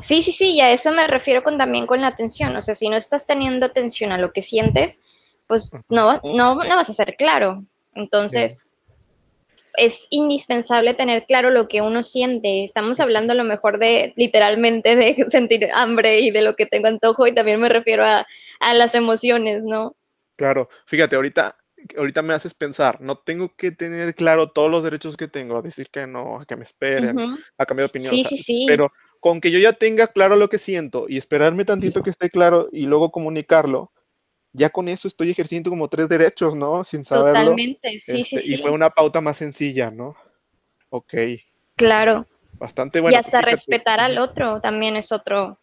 Sí, sí, sí, y a eso me refiero con, también con la atención. O sea, si no estás teniendo atención a lo que sientes, pues no, no, no vas a ser claro. Entonces, es indispensable tener claro lo que uno siente. Estamos hablando a lo mejor de literalmente de sentir hambre y de lo que tengo antojo y también me refiero a, las emociones, ¿no? Claro, fíjate, ahorita, ahorita me haces pensar, no tengo que tener claro todos los derechos que tengo, a decir que no, a que me esperen, a cambiar de opinión. Sí, sí, sí. Pero con que yo ya tenga claro lo que siento y esperarme tantito que esté claro y luego comunicarlo, ya con eso estoy ejerciendo como tres derechos, ¿no? Sin saberlo. Totalmente, sí, sí, sí. Y fue una pauta más sencilla, ¿no? Ok. Claro. Bastante bueno. Y hasta respetar al otro también es otro,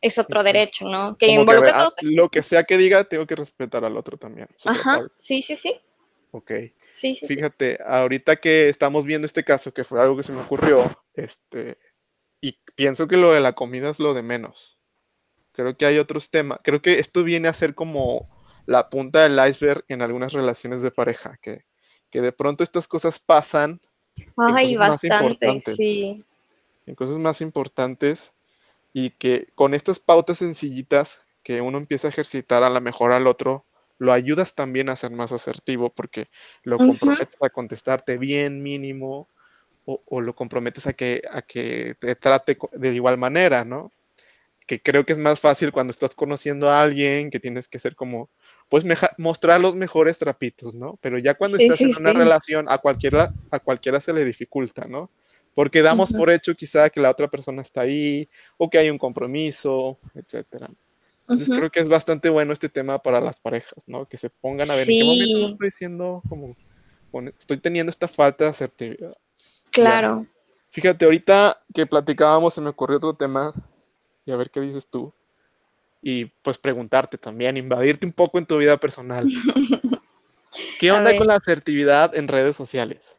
es otro derecho, ¿no? Que involucra todos. Lo que sea que diga, tengo que respetar al otro también. Ajá, sí, sí, sí. Ok. Sí, sí, Fíjate, ahorita que estamos viendo este caso, que fue algo que se me ocurrió, este, y pienso que lo de la comida es lo de menos. Creo que hay otros temas. Creo que esto viene a ser como la punta del iceberg en algunas relaciones de pareja, que, de pronto estas cosas pasan. Ay, bastante, sí. En cosas más importantes y que con estas pautas sencillitas que uno empieza a ejercitar a lo mejor al otro, lo ayudas también a ser más asertivo porque lo comprometes a contestarte bien mínimo o, o, lo comprometes a que, a que te trate de igual manera, ¿no? Que creo que es más fácil cuando estás conociendo a alguien, que tienes que ser como, pues mostrar los mejores trapitos, ¿no? Pero ya cuando estás en una relación, a cualquiera, a cualquiera se le dificulta, ¿no? Porque damos por hecho quizá que la otra persona está ahí o que hay un compromiso, etcétera. Entonces creo que es bastante bueno este tema para las parejas, ¿no? Que se pongan a ver en qué momento estoy siendo como, estoy teniendo esta falta de asertividad. Claro. Fíjate, ahorita que platicábamos se me ocurrió otro tema y a ver qué dices tú. Y pues preguntarte también, invadirte un poco en tu vida personal. ¿Qué onda con la asertividad en redes sociales?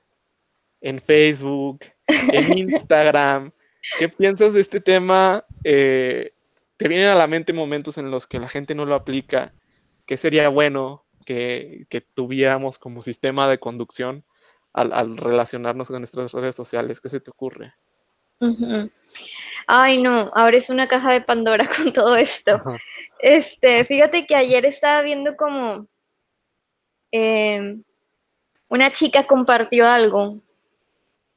En Facebook, en Instagram. ¿Qué piensas de este tema? Eh, ¿Te vienen a la mente momentos en los que la gente no lo aplica? ¿Qué sería bueno que, tuviéramos como sistema de conducción al, al relacionarnos con nuestras redes sociales? ¿Qué se te ocurre? Ay, no, ahora es una caja de Pandora con todo esto. Este, fíjate que ayer estaba viendo como em, una chica compartió algo.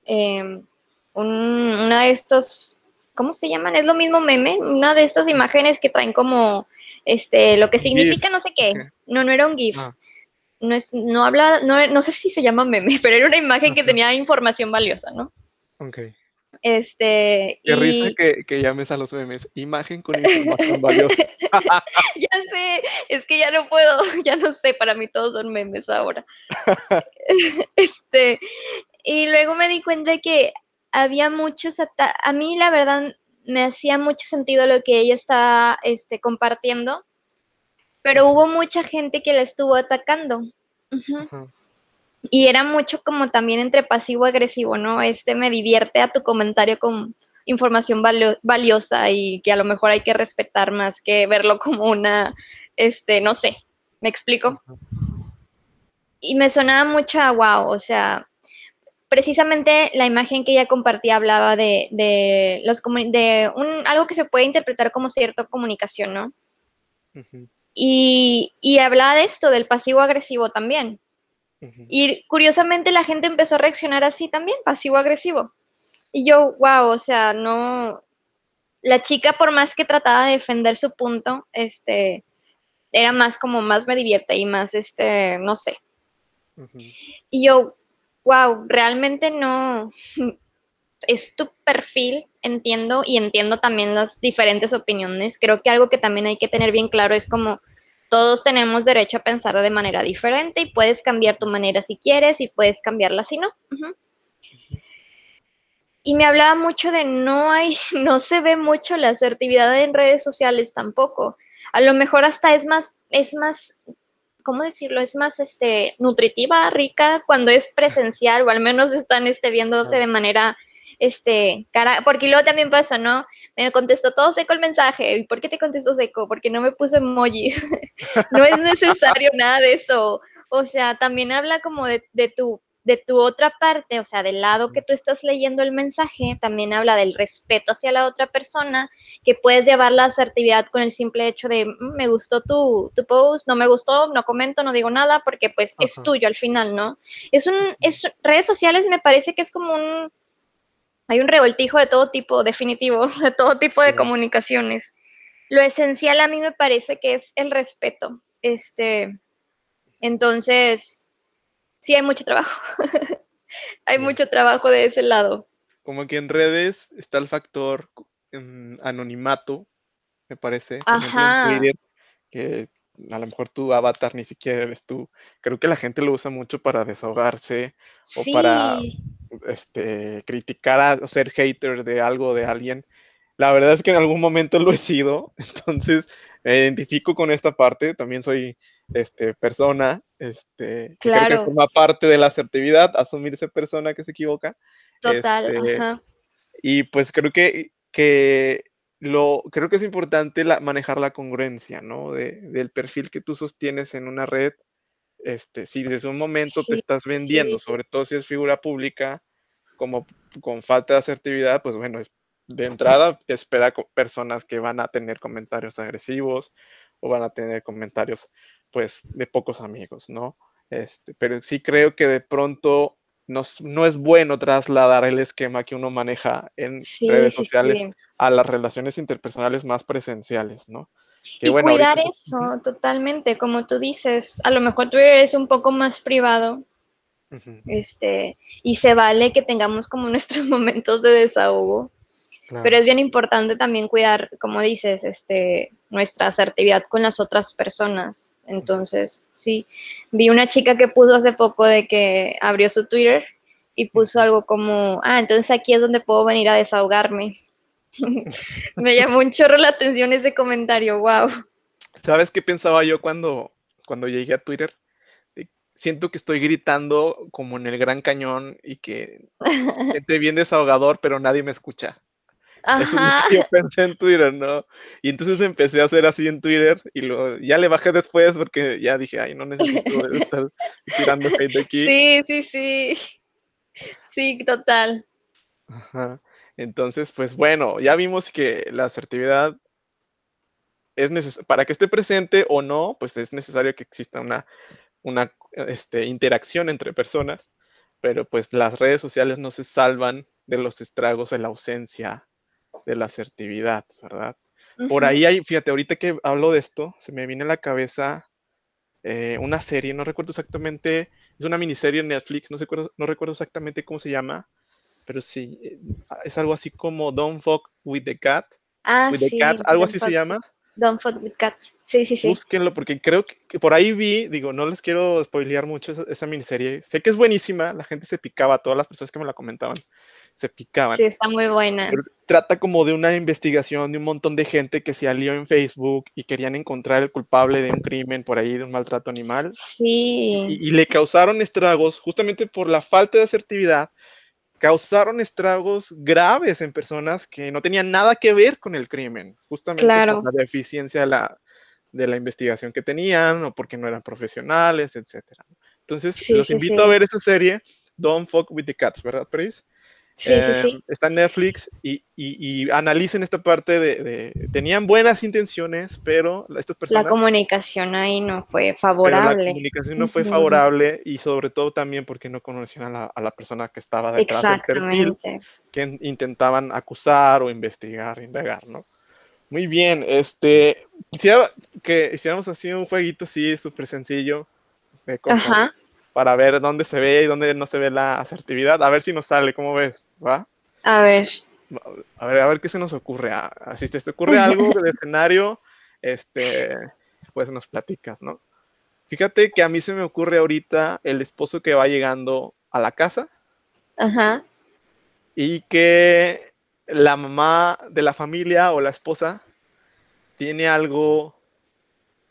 Em, una de estos, ¿cómo se llaman? Es lo mismo meme, una de estas imágenes que traen como este, lo que significa no sé qué. No, no era un GIF. Ah. No, es, no habla, no, no sé si se llama meme, pero era una imagen que tenía información valiosa, ¿no? Ok. Este, Qué risa que, que, llames a los memes. Imagen con información valiosa. ya sé, es que ya no puedo, ya no sé, para mí todos son memes ahora. este, y luego me di cuenta que había muchos, a mí la verdad me hacía mucho sentido lo que ella estaba este, compartiendo, pero hubo mucha gente que la estuvo atacando. Y era mucho como también entre pasivo-agresivo, ¿no? Este me divierte a tu comentario con información valiosa y que a lo mejor hay que respetar más que verlo como una, este, no sé, ¿Me explico? Y me sonaba mucho a wow, o sea, precisamente la imagen que ella compartía hablaba de, de los de un, algo que se puede interpretar como cierta comunicación, ¿no? y, y, hablaba de esto, del pasivo agresivo también. Y curiosamente la gente empezó a reaccionar así también, pasivo agresivo. Y yo, wow, o sea, no, la chica por más que trataba de defender su punto, este, era más como más me divierte y más, este, no sé. Y yo, wow, realmente no, es tu perfil, entiendo, y entiendo también las diferentes opiniones. Creo que algo que también hay que tener bien claro es como todos tenemos derecho a pensar de manera diferente y puedes cambiar tu manera si quieres y puedes cambiarla si no. Y me hablaba mucho de no hay, no se ve mucho la asertividad en redes sociales tampoco. A lo mejor hasta es más, es más, ¿cómo decirlo? Es más este, nutritiva, rica cuando es presencial o al menos están este, viéndose de manera este, cara, porque luego también pasa, ¿no? Me contestó todo seco el mensaje. ¿Y por qué te contestó seco? Porque no me puso emoji. no es necesario nada de eso. O sea, también habla como de, de, tu de tu otra parte, o sea, del lado que tú estás leyendo el mensaje, también habla del respeto hacia la otra persona, que puedes llevar la asertividad con el simple hecho de, mm, me gustó tu, tu, post, no me gustó, no comento, no digo nada, porque pues es tuyo al final, ¿no? Es un, es, redes sociales me parece que es como un, hay un revoltijo de todo tipo, definitivo, de todo tipo de comunicaciones. Lo esencial a mí me parece que es el respeto. Este, entonces, sí hay mucho trabajo. hay mucho trabajo de ese lado. Como que en redes está el factor anonimato, me parece. Ajá. que a lo mejor tu avatar ni siquiera eres tú. Creo que la gente lo usa mucho para desahogarse o para este, criticar o ser hater de algo de alguien. La verdad es que en algún momento lo he sido, entonces me identifico con esta parte. También soy este, persona, este, claro. creo que forma parte de la asertividad, asumirse persona que se equivoca. Total, este, ajá. Y pues creo que, que lo, creo que es importante manejar la congruencia, ¿no? del perfil que tú sostienes en una red. Este, si desde un momento te estás vendiendo, sobre todo si es figura pública, como con falta de asertividad, pues bueno, es, de entrada espera personas que van a tener comentarios agresivos o van a tener comentarios, pues, de pocos amigos, ¿no? Este, pero sí creo que de pronto no, es bueno trasladar el esquema que uno maneja en redes sociales a las relaciones interpersonales más presenciales, ¿no? y cuidar eso totalmente, como tú dices, a lo mejor Twitter es un poco más privado, este, y se vale que tengamos como nuestros momentos de desahogo, pero es bien importante también cuidar, como dices, este, nuestra asertividad con las otras personas. Entonces, sí, vi una chica que puso hace poco de que abrió su Twitter y puso algo como, ah, entonces aquí es donde puedo venir a desahogarme. Me llamó un chorro la atención ese comentario, wow. ¿Sabes qué pensaba yo cuando, cuando llegué a Twitter? Siento que estoy gritando como en el Gran Cañón y que siente bien desahogador, pero nadie me escucha. Que yo pensé en Twitter, ¿no? Y entonces empecé a hacer así en Twitter y lo, ya le bajé después porque ya dije, ay, no necesito estar tirando hate aquí. Sí, sí, sí. Sí, total. Ajá. Entonces, pues bueno, ya vimos que la asertividad es necesaria, para que esté presente o no, pues es necesario que exista una, una este, interacción entre personas, pero pues las redes sociales no se salvan de los estragos de la ausencia de la asertividad, ¿verdad? Por ahí hay, fíjate, ahorita que hablo de esto, se me viene a la cabeza eh, una serie, no recuerdo exactamente, es una miniserie en Netflix, no, recuerdo, no recuerdo exactamente cómo se llama, pero sí, eh, es algo así como Don't Fuck with the Cat. Ah, with the Cat, algo así se llama. Don't Fuck with Cats. Sí, sí, sí. Búsquenlo porque creo que, por ahí vi, digo, no les quiero spoilear mucho esa, miniserie. Sé que es buenísima, la gente se picaba, todas las personas que me la comentaban se picaban. Sí, está muy buena. trata como de una investigación de un montón de gente que se alió en Facebook y querían encontrar el culpable de un crimen por ahí, de un maltrato animal. Sí. Y, y le causaron estragos justamente por la falta de asertividad causaron estragos graves en personas que no tenían nada que ver con el crimen, justamente por la deficiencia de la, de la investigación que tenían o porque no eran profesionales, etcétera. Entonces, Sí, los sí, invito sí. a ver esa serie, Don't Fuck with the Cats, ¿verdad, Pris? Sí, sí, Eh, sí. Está en Netflix y, y- y analicen esta parte de, de- Tenían buenas intenciones, pero estas La personas... comunicación ahí no fue pero la favorable. comunicación no fue favorable y sobre todo también porque no conocían a la, a la persona que estaba detrás del perfil Exactamente. que in- intentaban acusar o investigar, indagar, ¿no? Muy bien, este, quisiera que hiciéramos así un jueguito así súper sencillo de cosas Ajá. Para ver dónde se ve y dónde no se ve la asertividad, a ver si nos sale, ¿cómo ves? ¿Va? A ver. A ver, a ver qué se nos ocurre. Ah, Si te ocurre algo de escenario, este, pues nos platicas, ¿no? Fíjate que a mí se me ocurre ahorita el esposo que va llegando a la casa Ajá. y que la mamá de la familia o la esposa tiene algo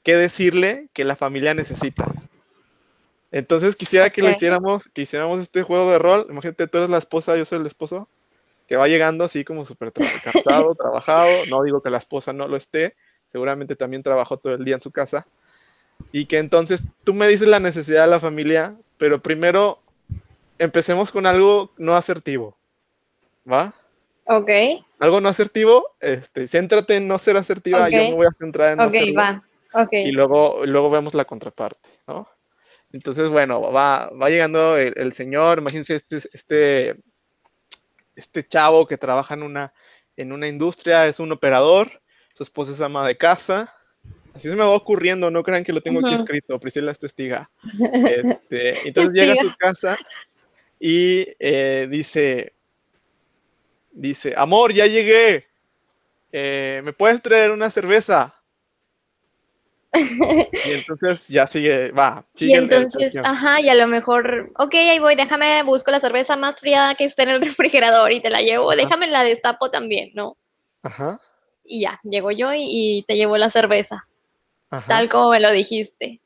que decirle que la familia necesita. Entonces quisiera que le Ok. hiciéramos, que hiciéramos este juego de rol. Imagínate, tú eres la esposa, yo soy el esposo, que va llegando así como súper cansado, trabajado. No digo que la esposa no lo esté, seguramente también trabajó todo el día en su casa. Y que entonces tú me dices la necesidad de la familia, pero primero empecemos con algo no asertivo. ¿Va? Ok. Algo no asertivo, este, céntrate en no ser asertiva, yo me voy a centrar en no Ok, va. Ok. y luego, luego vemos la contraparte, ¿no? Entonces, bueno, va, va llegando el, el señor, imagínense este, este, este chavo que trabaja en una, en una industria, es un operador, su esposa es ama de casa, así se me va ocurriendo, no crean que lo tengo aquí Ujú. escrito, Priscila es testiga. Este, entonces llega a su casa y eh, dice, dice, amor, ya llegué, eh, ¿me puedes traer una cerveza? Y entonces ya sigue, va, Y sigue el entonces, ajá, y a lo mejor, ok, ahí voy, déjame, busco la cerveza más fría que esté en el refrigerador y te la llevo, Ajá. déjame la destapo también, ¿no? Ajá, Y ya, llego yo y, y te llevo la cerveza, ajá, tal como me lo dijiste.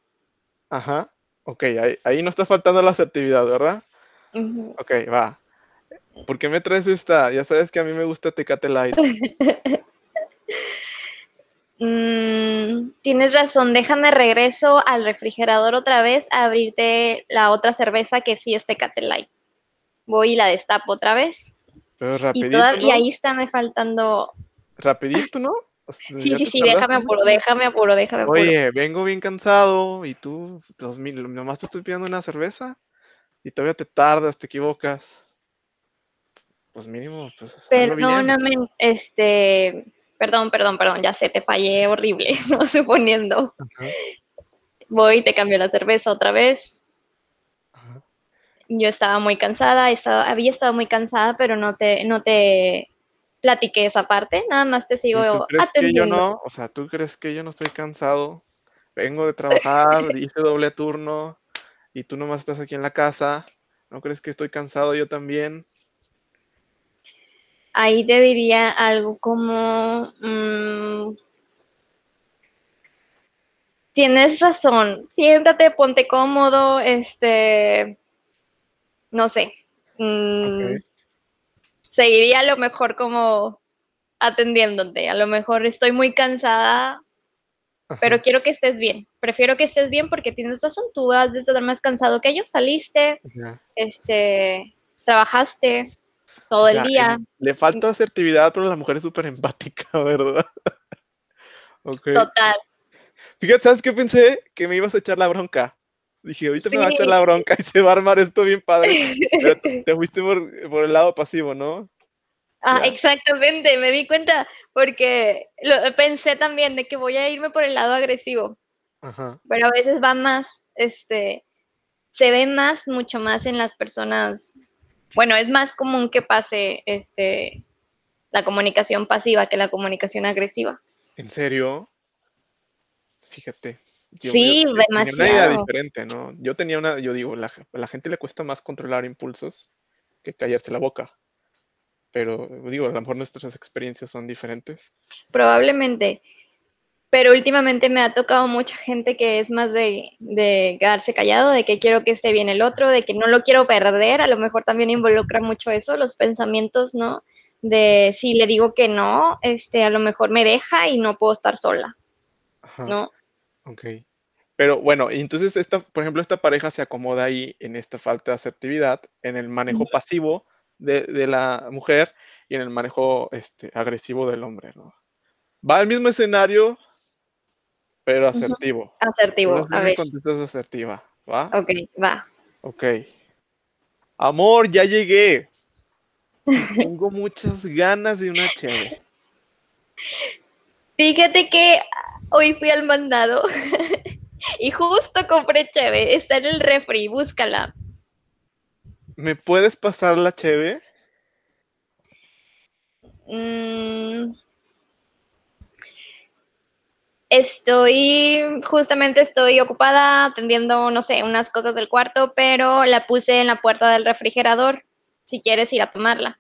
ajá. Ok, ahí, ahí no está faltando la asertividad, ¿verdad? Ujú. Ok, va. ¿Por qué me traes esta? Ya sabes que a mí me gusta Tecate Light. Mm, tienes razón, déjame regreso al refrigerador otra vez a abrirte la otra cerveza que sí es Tecate Light. Voy y la destapo otra vez. Pero Y, rapidito, y ahí está me faltando. Rapidito, ¿no? O sea, Sí, sí, sí, déjame apuro, déjame apuro, déjame apuro. Oye, vengo bien cansado y tú, dos mil, nomás te estoy pidiendo una cerveza y todavía te tardas, te equivocas. Pues mínimo, pues. Perdóname, este, perdón, perdón, perdón, ya sé, te fallé horrible, no suponiendo. Ajá, Voy y te cambio la cerveza otra vez. ajá. Yo estaba muy cansada, estaba, había estado muy cansada, pero no te, no te platiqué esa parte, nada más te ¿Y sigo tú crees que yo no? O sea, ¿tú crees que yo no estoy cansado? Vengo de trabajar, hice doble turno y tú nomás estás aquí en la casa. ¿No crees que estoy cansado yo también? Ahí te diría algo como, mm, tienes razón, siéntate, ponte cómodo, este, no sé, mm, seguiría a lo mejor como atendiéndote, a lo mejor estoy muy cansada, pero quiero que estés bien, prefiero que estés bien porque tienes razón, tú has de estar más cansado que yo, saliste, este, trabajaste todo O el día, le falta asertividad, pero la mujer es súper empática, ¿verdad? Ok. total. Fíjate, ¿sabes qué pensé? Que me ibas a echar la bronca. Dije, ahorita me va a echar la bronca y se va a armar esto bien padre. Pero te te fuiste por, por el lado pasivo, ¿no? Ah, exactamente, me di cuenta porque lo, pensé también de que voy a irme por el lado agresivo, Ajá. pero a veces va más, este, se ve más, mucho más en las personas, bueno, es más común que pase, este, la comunicación pasiva que la comunicación agresiva. ¿En serio? Fíjate. Sí, yo te- tenía una idea demasiado. diferente, ¿no? Yo tenía una, yo digo, la, a la gente le cuesta más controlar impulsos que callarse la boca. Pero digo, a lo mejor nuestras experiencias son diferentes. Probablemente. Pero últimamente me ha tocado mucha gente que es más de, de quedarse callado, de que quiero que esté bien el otro, de que no lo quiero perder. A lo mejor también involucra mucho eso, los pensamientos, ¿no? De si le digo que no, este, a lo mejor me deja y no puedo estar sola, Ajá. ¿no? Ok. Pero bueno, entonces esta, por ejemplo, esta pareja se acomoda ahí en esta falta de asertividad, en el manejo pasivo de, de la mujer y en el manejo este, agresivo del hombre, ¿no? Va al mismo escenario, pero asertivo. Asertivo, a ver. contestas asertiva, ¿va? Ok, va. Ok. Amor, ya llegué. Tengo muchas ganas de una chévere. Fíjate que hoy fui al mandado y justo compré cheve. Está en el refri, búscala. ¿Me puedes pasar la cheve? Mm, Estoy, justamente estoy ocupada atendiendo, no sé, unas cosas del cuarto, pero la puse en la puerta del refrigerador, si quieres ir a tomarla.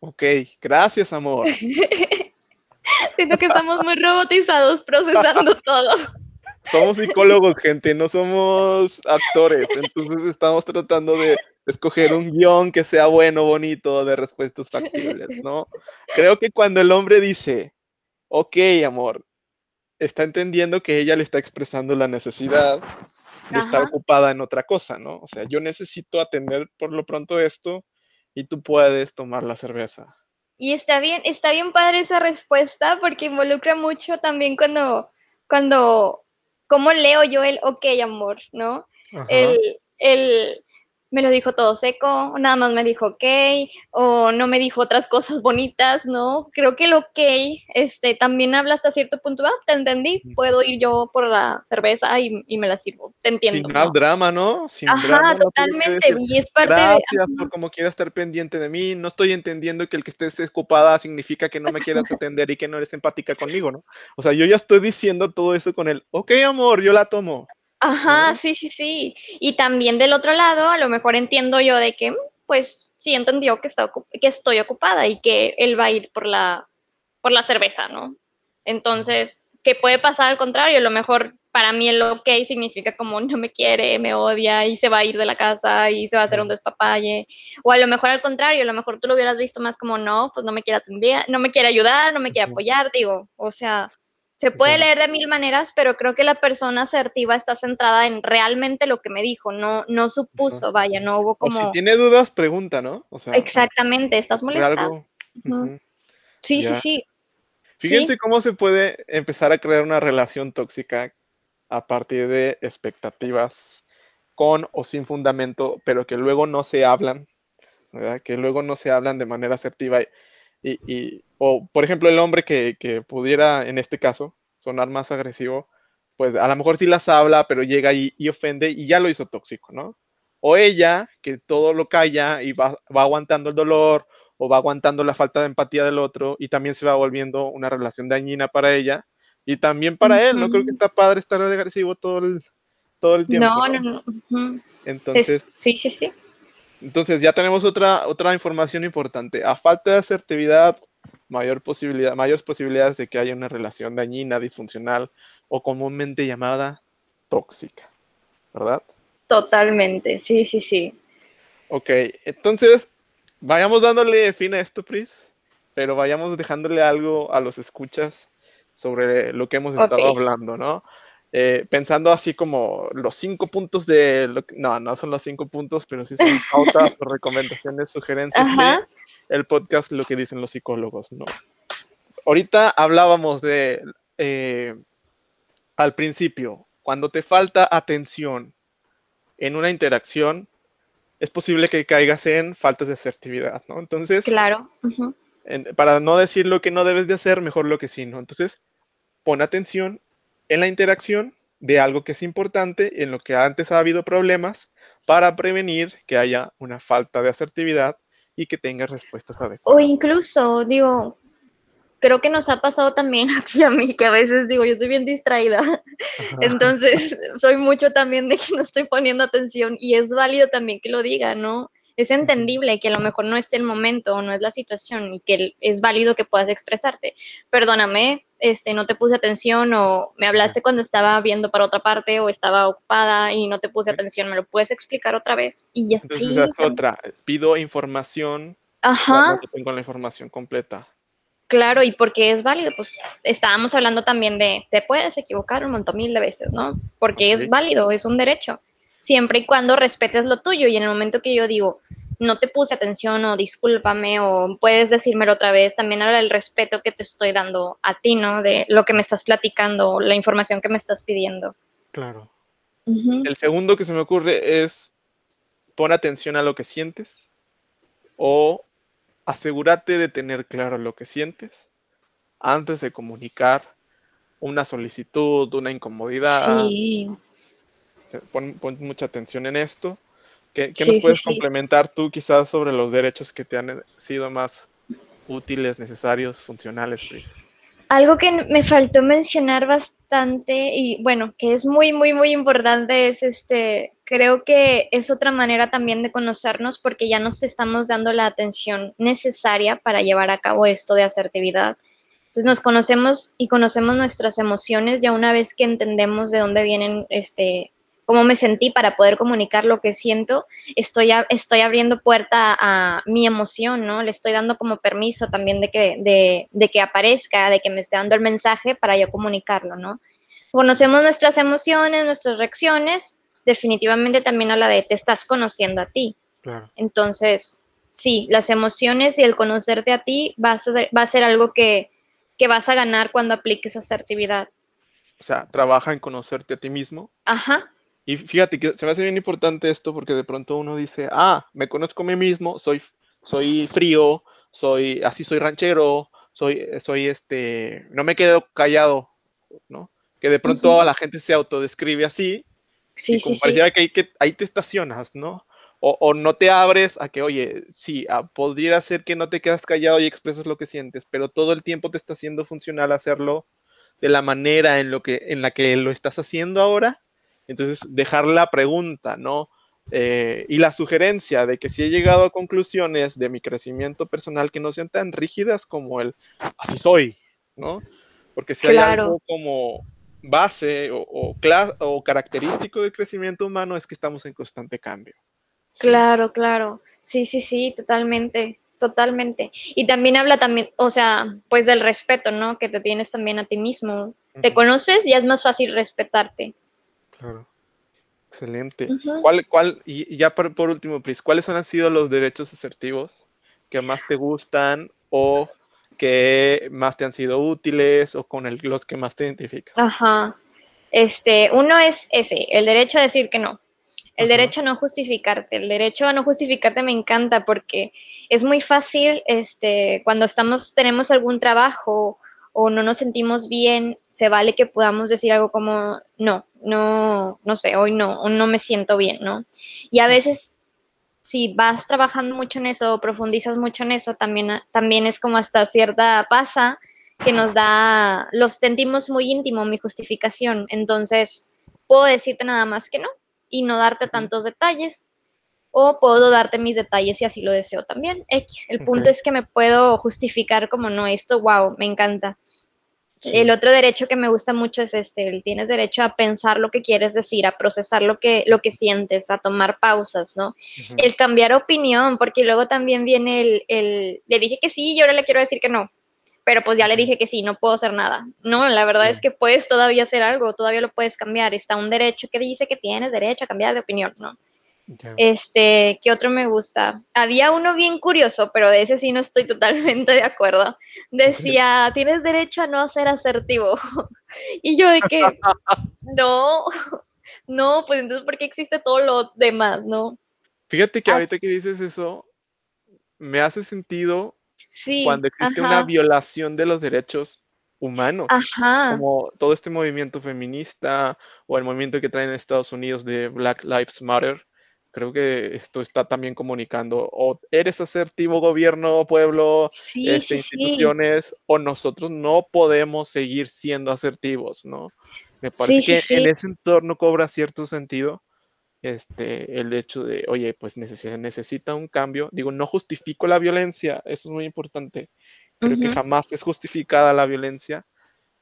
Ok, gracias, amor. Siento que estamos muy robotizados procesando todo. Somos psicólogos, gente, no somos actores. Entonces estamos tratando de escoger un guion que sea bueno, bonito, de respuestas factibles, ¿no? Creo que cuando el hombre dice, ok, amor, está entendiendo que ella le está expresando la necesidad de estar ocupada en otra cosa, ¿no? O sea, yo necesito atender por lo pronto esto y tú puedes tomar la cerveza. Y está bien, está bien padre esa respuesta porque involucra mucho también cuando, cuando, cómo leo yo el ok, amor, ¿no? El, el, me lo dijo todo seco, nada más me dijo ok, o no me dijo otras cosas bonitas, ¿no? Creo que el ok este, también habla hasta cierto punto, ah, te entendí, puedo ir yo por la cerveza y, y me la sirvo, te entiendo, Sin ¿no? drama, ¿no? Sin Ajá, drama, totalmente, y es parte de, gracias ajá, por como quieras estar pendiente de mí, no estoy entendiendo que el que estés ocupada significa que no me quieras atender y que no eres empática conmigo, ¿no? O sea, yo ya estoy diciendo todo eso con el, ok, amor, yo la tomo. Ajá, sí, sí, sí. Y también del otro lado, a lo mejor entiendo yo de que, pues, sí entendió que, está que estoy ocupada y que él va a ir por la, por la cerveza, ¿no? Entonces, ¿qué puede pasar al contrario? A lo mejor para mí el ok significa como no me quiere, me odia y se va a ir de la casa y se va a hacer un despapalle. O a lo mejor al contrario, a lo mejor tú lo hubieras visto más como no, pues no me quiere atender, no me quiere ayudar, no me quiere apoyar, digo, o sea, se puede leer de mil maneras, pero creo que la persona asertiva está centrada en realmente lo que me dijo, no, no supuso, vaya, no hubo O si como, tiene dudas, pregunta, ¿no? O sea, exactamente, ¿estás molesta? Ujú. Sí, Ya. sí, sí, Fíjense cómo se puede empezar a crear una relación tóxica a partir de expectativas con o sin fundamento, pero que luego no se hablan, ¿verdad? Que luego no se hablan de manera asertiva y, y- y- o por ejemplo el hombre que, que pudiera en este caso sonar más agresivo, pues a lo mejor sí las habla, pero llega y, y ofende y ya lo hizo tóxico, ¿no? O ella que todo lo calla y va, va aguantando el dolor o va aguantando la falta de empatía del otro y también se va volviendo una relación dañina para ella y también para él, ¿no? Creo que está padre estar agresivo todo el, todo el tiempo, No, ¿no? no. Es, Entonces, sí, sí, sí. entonces ya tenemos otra, otra información importante. A falta de asertividad, mayor posibilidad, mayores posibilidades de que haya una relación dañina, disfuncional o comúnmente llamada tóxica, ¿verdad? Totalmente, sí, sí, sí. Ok, entonces vayamos dándole fin a esto, Pris, pero vayamos dejándole algo a los escuchas sobre lo que hemos estado hablando, ¿no? Eh, pensando así como los cinco puntos de lo que, no, no son los cinco puntos, pero sí son pautas recomendaciones, sugerencias de Ajá. el podcast Lo que dicen los psicólogos, ¿no? Ahorita hablábamos de, eh, al principio, cuando te falta atención en una interacción, es posible que caigas en faltas de asertividad, ¿no? Entonces, Claro. ujú. en- para no decir lo que no debes de hacer, mejor lo que sí, ¿no? Entonces, pon atención en la interacción de algo que es importante, en lo que antes ha habido problemas, para prevenir que haya una falta de asertividad y que tengas respuestas O adecuadas. incluso, digo, creo que nos ha pasado también a ti y a mí, que a veces digo, yo soy bien distraída, Ajá. entonces soy mucho también de que no estoy poniendo atención y es válido también que lo diga, ¿no? Es entendible que a lo mejor no es el momento o no es la situación y que es válido que puedas expresarte. Perdóname, este, no te puse atención o me hablaste cuando estaba viendo para otra parte o estaba ocupada y no te puse atención, ¿me lo puedes explicar otra vez? Y ya está Entonces, ahí. esa es otra. Pido información Ajá, no tengo la información completa. Claro, y porque es válido, pues estábamos hablando también de, te puedes equivocar un montón mil de veces, ¿no? Porque es válido, es un derecho, siempre y cuando respetes lo tuyo. Y en el momento que yo digo, no te puse atención o discúlpame o puedes decírmelo otra vez, también habla del respeto que te estoy dando a ti, ¿no? De lo que me estás platicando, la información que me estás pidiendo. Claro. El segundo que se me ocurre es pon atención a lo que sientes o asegúrate de tener claro lo que sientes antes de comunicar una solicitud, una incomodidad. Sí. Pon, mucha atención en esto. ¿Qué, nos puedes complementar tú quizás sobre los derechos que te han sido más útiles, necesarios, funcionales, Algo que me faltó mencionar bastante y bueno, que es muy, muy, muy importante es este, creo que es otra manera también de conocernos porque ya nos estamos dando la atención necesaria para llevar a cabo esto de asertividad. Entonces nos conocemos y conocemos nuestras emociones ya una vez que entendemos de dónde vienen, este, cómo me sentí para poder comunicar lo que siento, estoy, estoy abriendo puerta a, mi emoción, ¿no? Le estoy dando como permiso también de que, de, de que aparezca, de que me esté dando el mensaje para yo comunicarlo, ¿no? Conocemos nuestras emociones, nuestras reacciones definitivamente también habla de te estás conociendo a ti. Entonces, sí, las emociones y el conocerte a ti va a ser, va a ser algo que, vas a ganar cuando apliques asertividad. O sea, trabaja en conocerte a ti mismo. Ajá. Y fíjate que se me hace bien importante esto porque de pronto uno dice, ah, me conozco a mí mismo, soy, soy frío, soy, así soy ranchero, soy, soy este, no me quedo callado, ¿no? Que de pronto la gente se autodescribe así Sí, y como sí, pareciera que, que ahí te estacionas, ¿no? O, no te abres a que, oye, sí, ah, podría ser que no te quedas callado y expresas lo que sientes, pero todo el tiempo te está haciendo funcional hacerlo de la manera en, lo que, en la que lo estás haciendo ahora. Entonces, dejar la pregunta, ¿no? Eh, y la sugerencia de que si he llegado a conclusiones de mi crecimiento personal que no sean tan rígidas como el así soy, ¿no? Porque si hay algo como base o, o, característico del crecimiento humano es que estamos en constante cambio. Claro, claro. Sí, sí, sí, totalmente, totalmente. Y también habla también, o sea, pues del respeto, ¿no? Que te tienes también a ti mismo. Te conoces y es más fácil respetarte. Claro. Excelente. ¿Cuál, cuál, y ya por, por último, Pris, ¿cuáles han sido los derechos asertivos que más te gustan o que más te han sido útiles o con los que más te identificas. Ajá. Este, uno es ese, el derecho a decir que no. El derecho a no justificarte. El derecho a no justificarte me encanta porque es muy fácil, este, cuando estamos, tenemos algún trabajo o no nos sentimos bien, se vale que podamos decir algo como, no, no, no sé, hoy no, no me siento bien, ¿no? Y a veces si vas trabajando mucho en eso o profundizas mucho en eso, también, también es como hasta cierta pasa que nos da, los sentimos muy íntimo, mi justificación. Entonces, puedo decirte nada más que no y no darte tantos detalles. O puedo darte mis detalles si así lo deseo también. X. El punto es que me puedo justificar como no, esto, wow, me encanta. El otro derecho que me gusta mucho es este, tienes derecho a pensar lo que quieres decir, a procesar lo que, lo que sientes, a tomar pausas, ¿no? El cambiar opinión, porque luego también viene el, el, le dije que sí y ahora le quiero decir que no, pero pues ya le dije que sí, no puedo hacer nada. No, la verdad es que puedes todavía hacer algo, todavía lo puedes cambiar, está un derecho que dice que tienes derecho a cambiar de opinión, ¿no? Este, ¿qué otro me gusta? Había uno bien curioso, pero de ese sí no estoy totalmente de acuerdo. Decía, tienes derecho a no ser asertivo. y yo de que, no, no, pues entonces, ¿por qué existe todo lo demás, no? Fíjate que ah. ahorita que dices eso, me hace sentido cuando existe una violación de los derechos humanos, ajá. como todo este movimiento feminista o el movimiento que traen en Estados Unidos de Black Lives Matter, creo que esto está también comunicando, o eres asertivo gobierno, pueblo, este, instituciones, o nosotros no podemos seguir siendo asertivos, ¿no? Me parece que en ese entorno cobra cierto sentido este, el hecho de, oye, pues necesita un cambio. Digo, no justifico la violencia, eso es muy importante. Creo que jamás es justificada la violencia,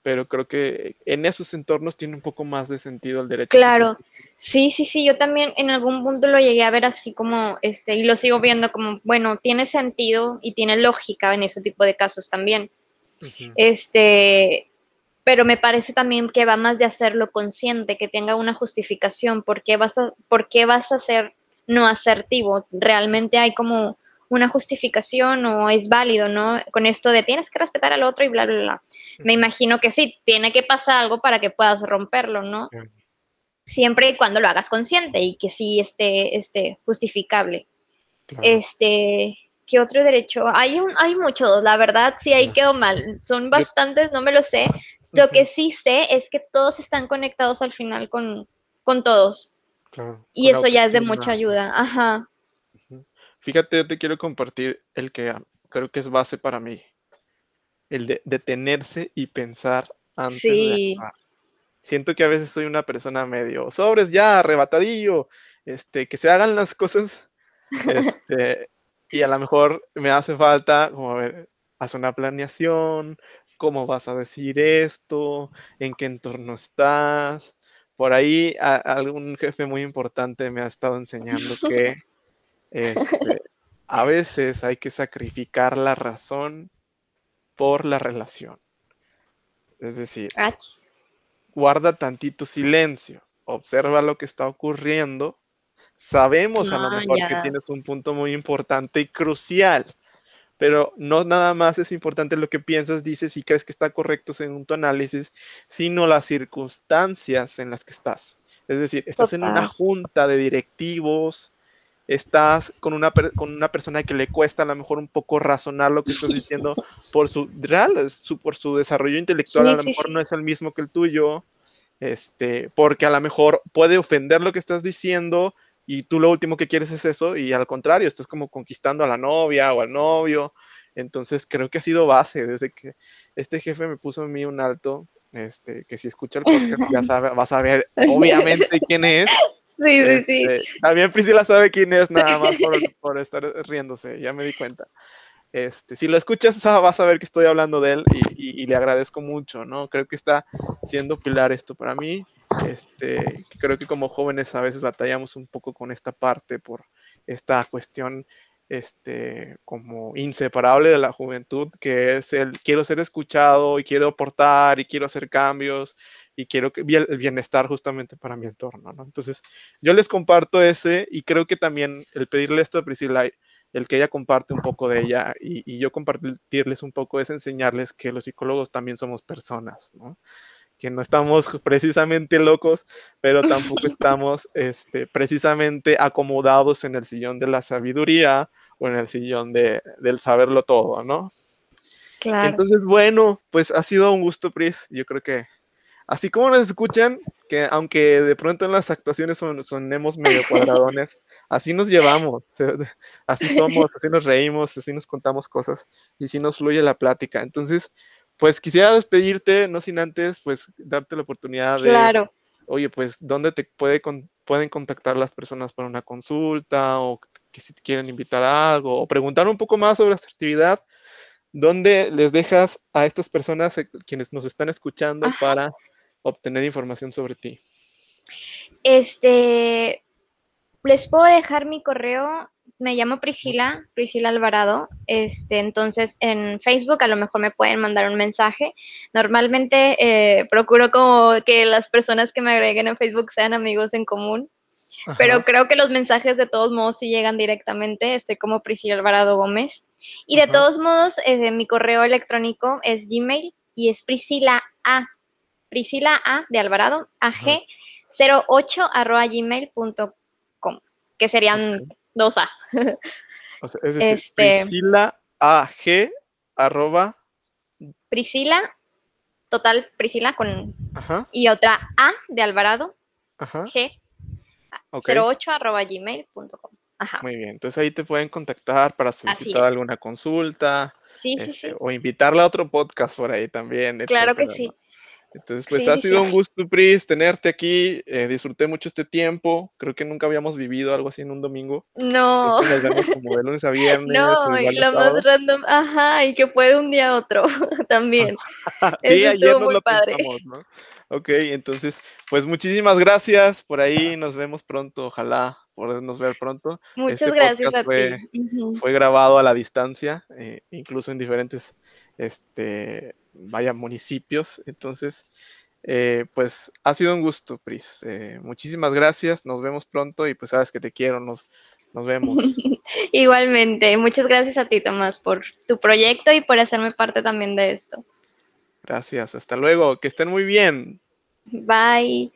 pero creo que en esos entornos tiene un poco más de sentido el derecho. Claro, sí, sí, sí, yo también en algún punto lo llegué a ver así como, este, y lo sigo viendo como, bueno, tiene sentido y tiene lógica en ese tipo de casos también. Este, pero me parece también que va más de hacerlo consciente, que tenga una justificación, ¿por qué vas a, por qué vas a ser no asertivo? Realmente hay como una justificación o es válido, ¿no? Con esto de tienes que respetar al otro y bla, bla, bla. Me imagino que sí, tiene que pasar algo para que puedas romperlo, ¿no? Siempre y cuando lo hagas consciente y que sí esté, esté justificable. Este, ¿qué otro derecho? Hay, un, hay muchos, la verdad, sí, ahí quedó mal. Son bastantes, no me lo sé. Lo que sí sé es que todos están conectados al final con, con todos. y eso ya es de mucha ayuda. Ajá. Fíjate, te quiero compartir el que creo que es base para mí. El de detenerse y pensar antes de actuar. Siento que a veces soy una persona medio sobres ya, arrebatadillo, este, que se hagan las cosas, este, y a lo mejor me hace falta, como a ver, haz una planeación, cómo vas a decir esto, en qué entorno estás. Por ahí algún jefe muy importante me ha estado enseñando que este, a veces hay que sacrificar la razón por la relación. Es decir, guarda tantito silencio, observa lo que está ocurriendo. Sabemos a lo ah, mejor que tienes un punto muy importante y crucial, pero no nada más es importante lo que piensas, dices y crees que está correcto según tu análisis, sino las circunstancias en las que estás. Es decir, estás en una junta de directivos, estás con una, con una persona que le cuesta a lo mejor un poco razonar lo que estás diciendo por su real, su, por su desarrollo intelectual, a lo mejor no es el mismo que el tuyo, este, porque a lo mejor puede ofender lo que estás diciendo y tú lo último que quieres es eso y al contrario, estás como conquistando a la novia o al novio. Entonces creo que ha sido base desde que este jefe me puso a mí un alto, este, que si escucha el podcast ya sabe, vas a ver obviamente quién es. Sí, sí, sí. Este, también Priscila sabe quién es nada más por, estar riéndose, ya me di cuenta. Este, si lo escuchas, vas a ver que estoy hablando de él y, le agradezco mucho, ¿no? Creo que está siendo pilar esto para mí. Este, creo que como jóvenes a veces batallamos un poco con esta parte por esta cuestión este, como inseparable de la juventud, que es el quiero ser escuchado y quiero aportar y quiero hacer cambios y quiero que, el bienestar justamente para mi entorno, ¿no? Entonces, yo les comparto ese y creo que también el pedirle esto a Priscila, el que ella comparte un poco de ella y, yo compartirles un poco es enseñarles que los psicólogos también somos personas, ¿no? Que no estamos precisamente locos, pero tampoco estamos este, precisamente acomodados en el sillón de la sabiduría o en el sillón de, del saberlo todo, ¿no? Claro. Entonces, bueno, pues ha sido un gusto, Pris. Yo creo que Así como nos escuchan, que aunque de pronto en las actuaciones son, sonemos medio cuadradones, así nos llevamos, así somos, así nos reímos, así nos contamos cosas y así nos fluye la plática. Entonces, pues quisiera despedirte, no sin antes, pues darte la oportunidad de, claro. oye, pues, ¿dónde te puede pueden contactar las personas para una consulta o que si te quieren invitar a algo o preguntar un poco más sobre la actividad? ¿Dónde les dejas a estas personas, eh, quienes nos están escuchando, para obtener información sobre ti? Este, les puedo dejar mi correo. Me llamo Priscila, Priscila Alvarado. Este, entonces en Facebook a lo mejor me pueden mandar un mensaje. Normalmente eh, procuro como que las personas que me agreguen en Facebook sean amigos en común. Pero creo que los mensajes de todos modos sí llegan directamente. Estoy como Priscila Alvarado Gómez. Y de todos modos, eh, mi correo electrónico es Gmail y es Priscila A Priscila A de Alvarado, AG08 arroba gmail.com, que serían dos A. es decir, este, Priscila AG arroba. Priscila, total Priscila con. Y otra A de Alvarado, G. 08 arroba gmail.com. Muy bien, entonces ahí te pueden contactar para solicitar alguna consulta. Sí, sí, este, sí. O invitarla a otro podcast por ahí también. Claro que sí. Entonces, pues ha sido un gusto, Pris, tenerte aquí. Eh, disfruté mucho este tiempo. Creo que nunca habíamos vivido algo así en un domingo. No. nos vemos como de lunes a viernes. No, y lo más random, ajá, y que fue de un día a otro también. sí, ayer nos lo padre. pensamos, ¿no? Ok, entonces, pues muchísimas gracias. Por ahí nos vemos pronto. Ojalá podernos ver pronto. Muchas este gracias a ti. Fue grabado a la distancia, eh, incluso en diferentes este, vaya, municipios. Entonces, eh, pues ha sido un gusto, Pris. Eh, muchísimas gracias, nos vemos pronto y pues sabes que te quiero, nos, nos vemos. Igualmente, muchas gracias a ti, Tomás, por tu proyecto y por hacerme parte también de esto. Gracias, hasta luego, que estén muy bien. Bye.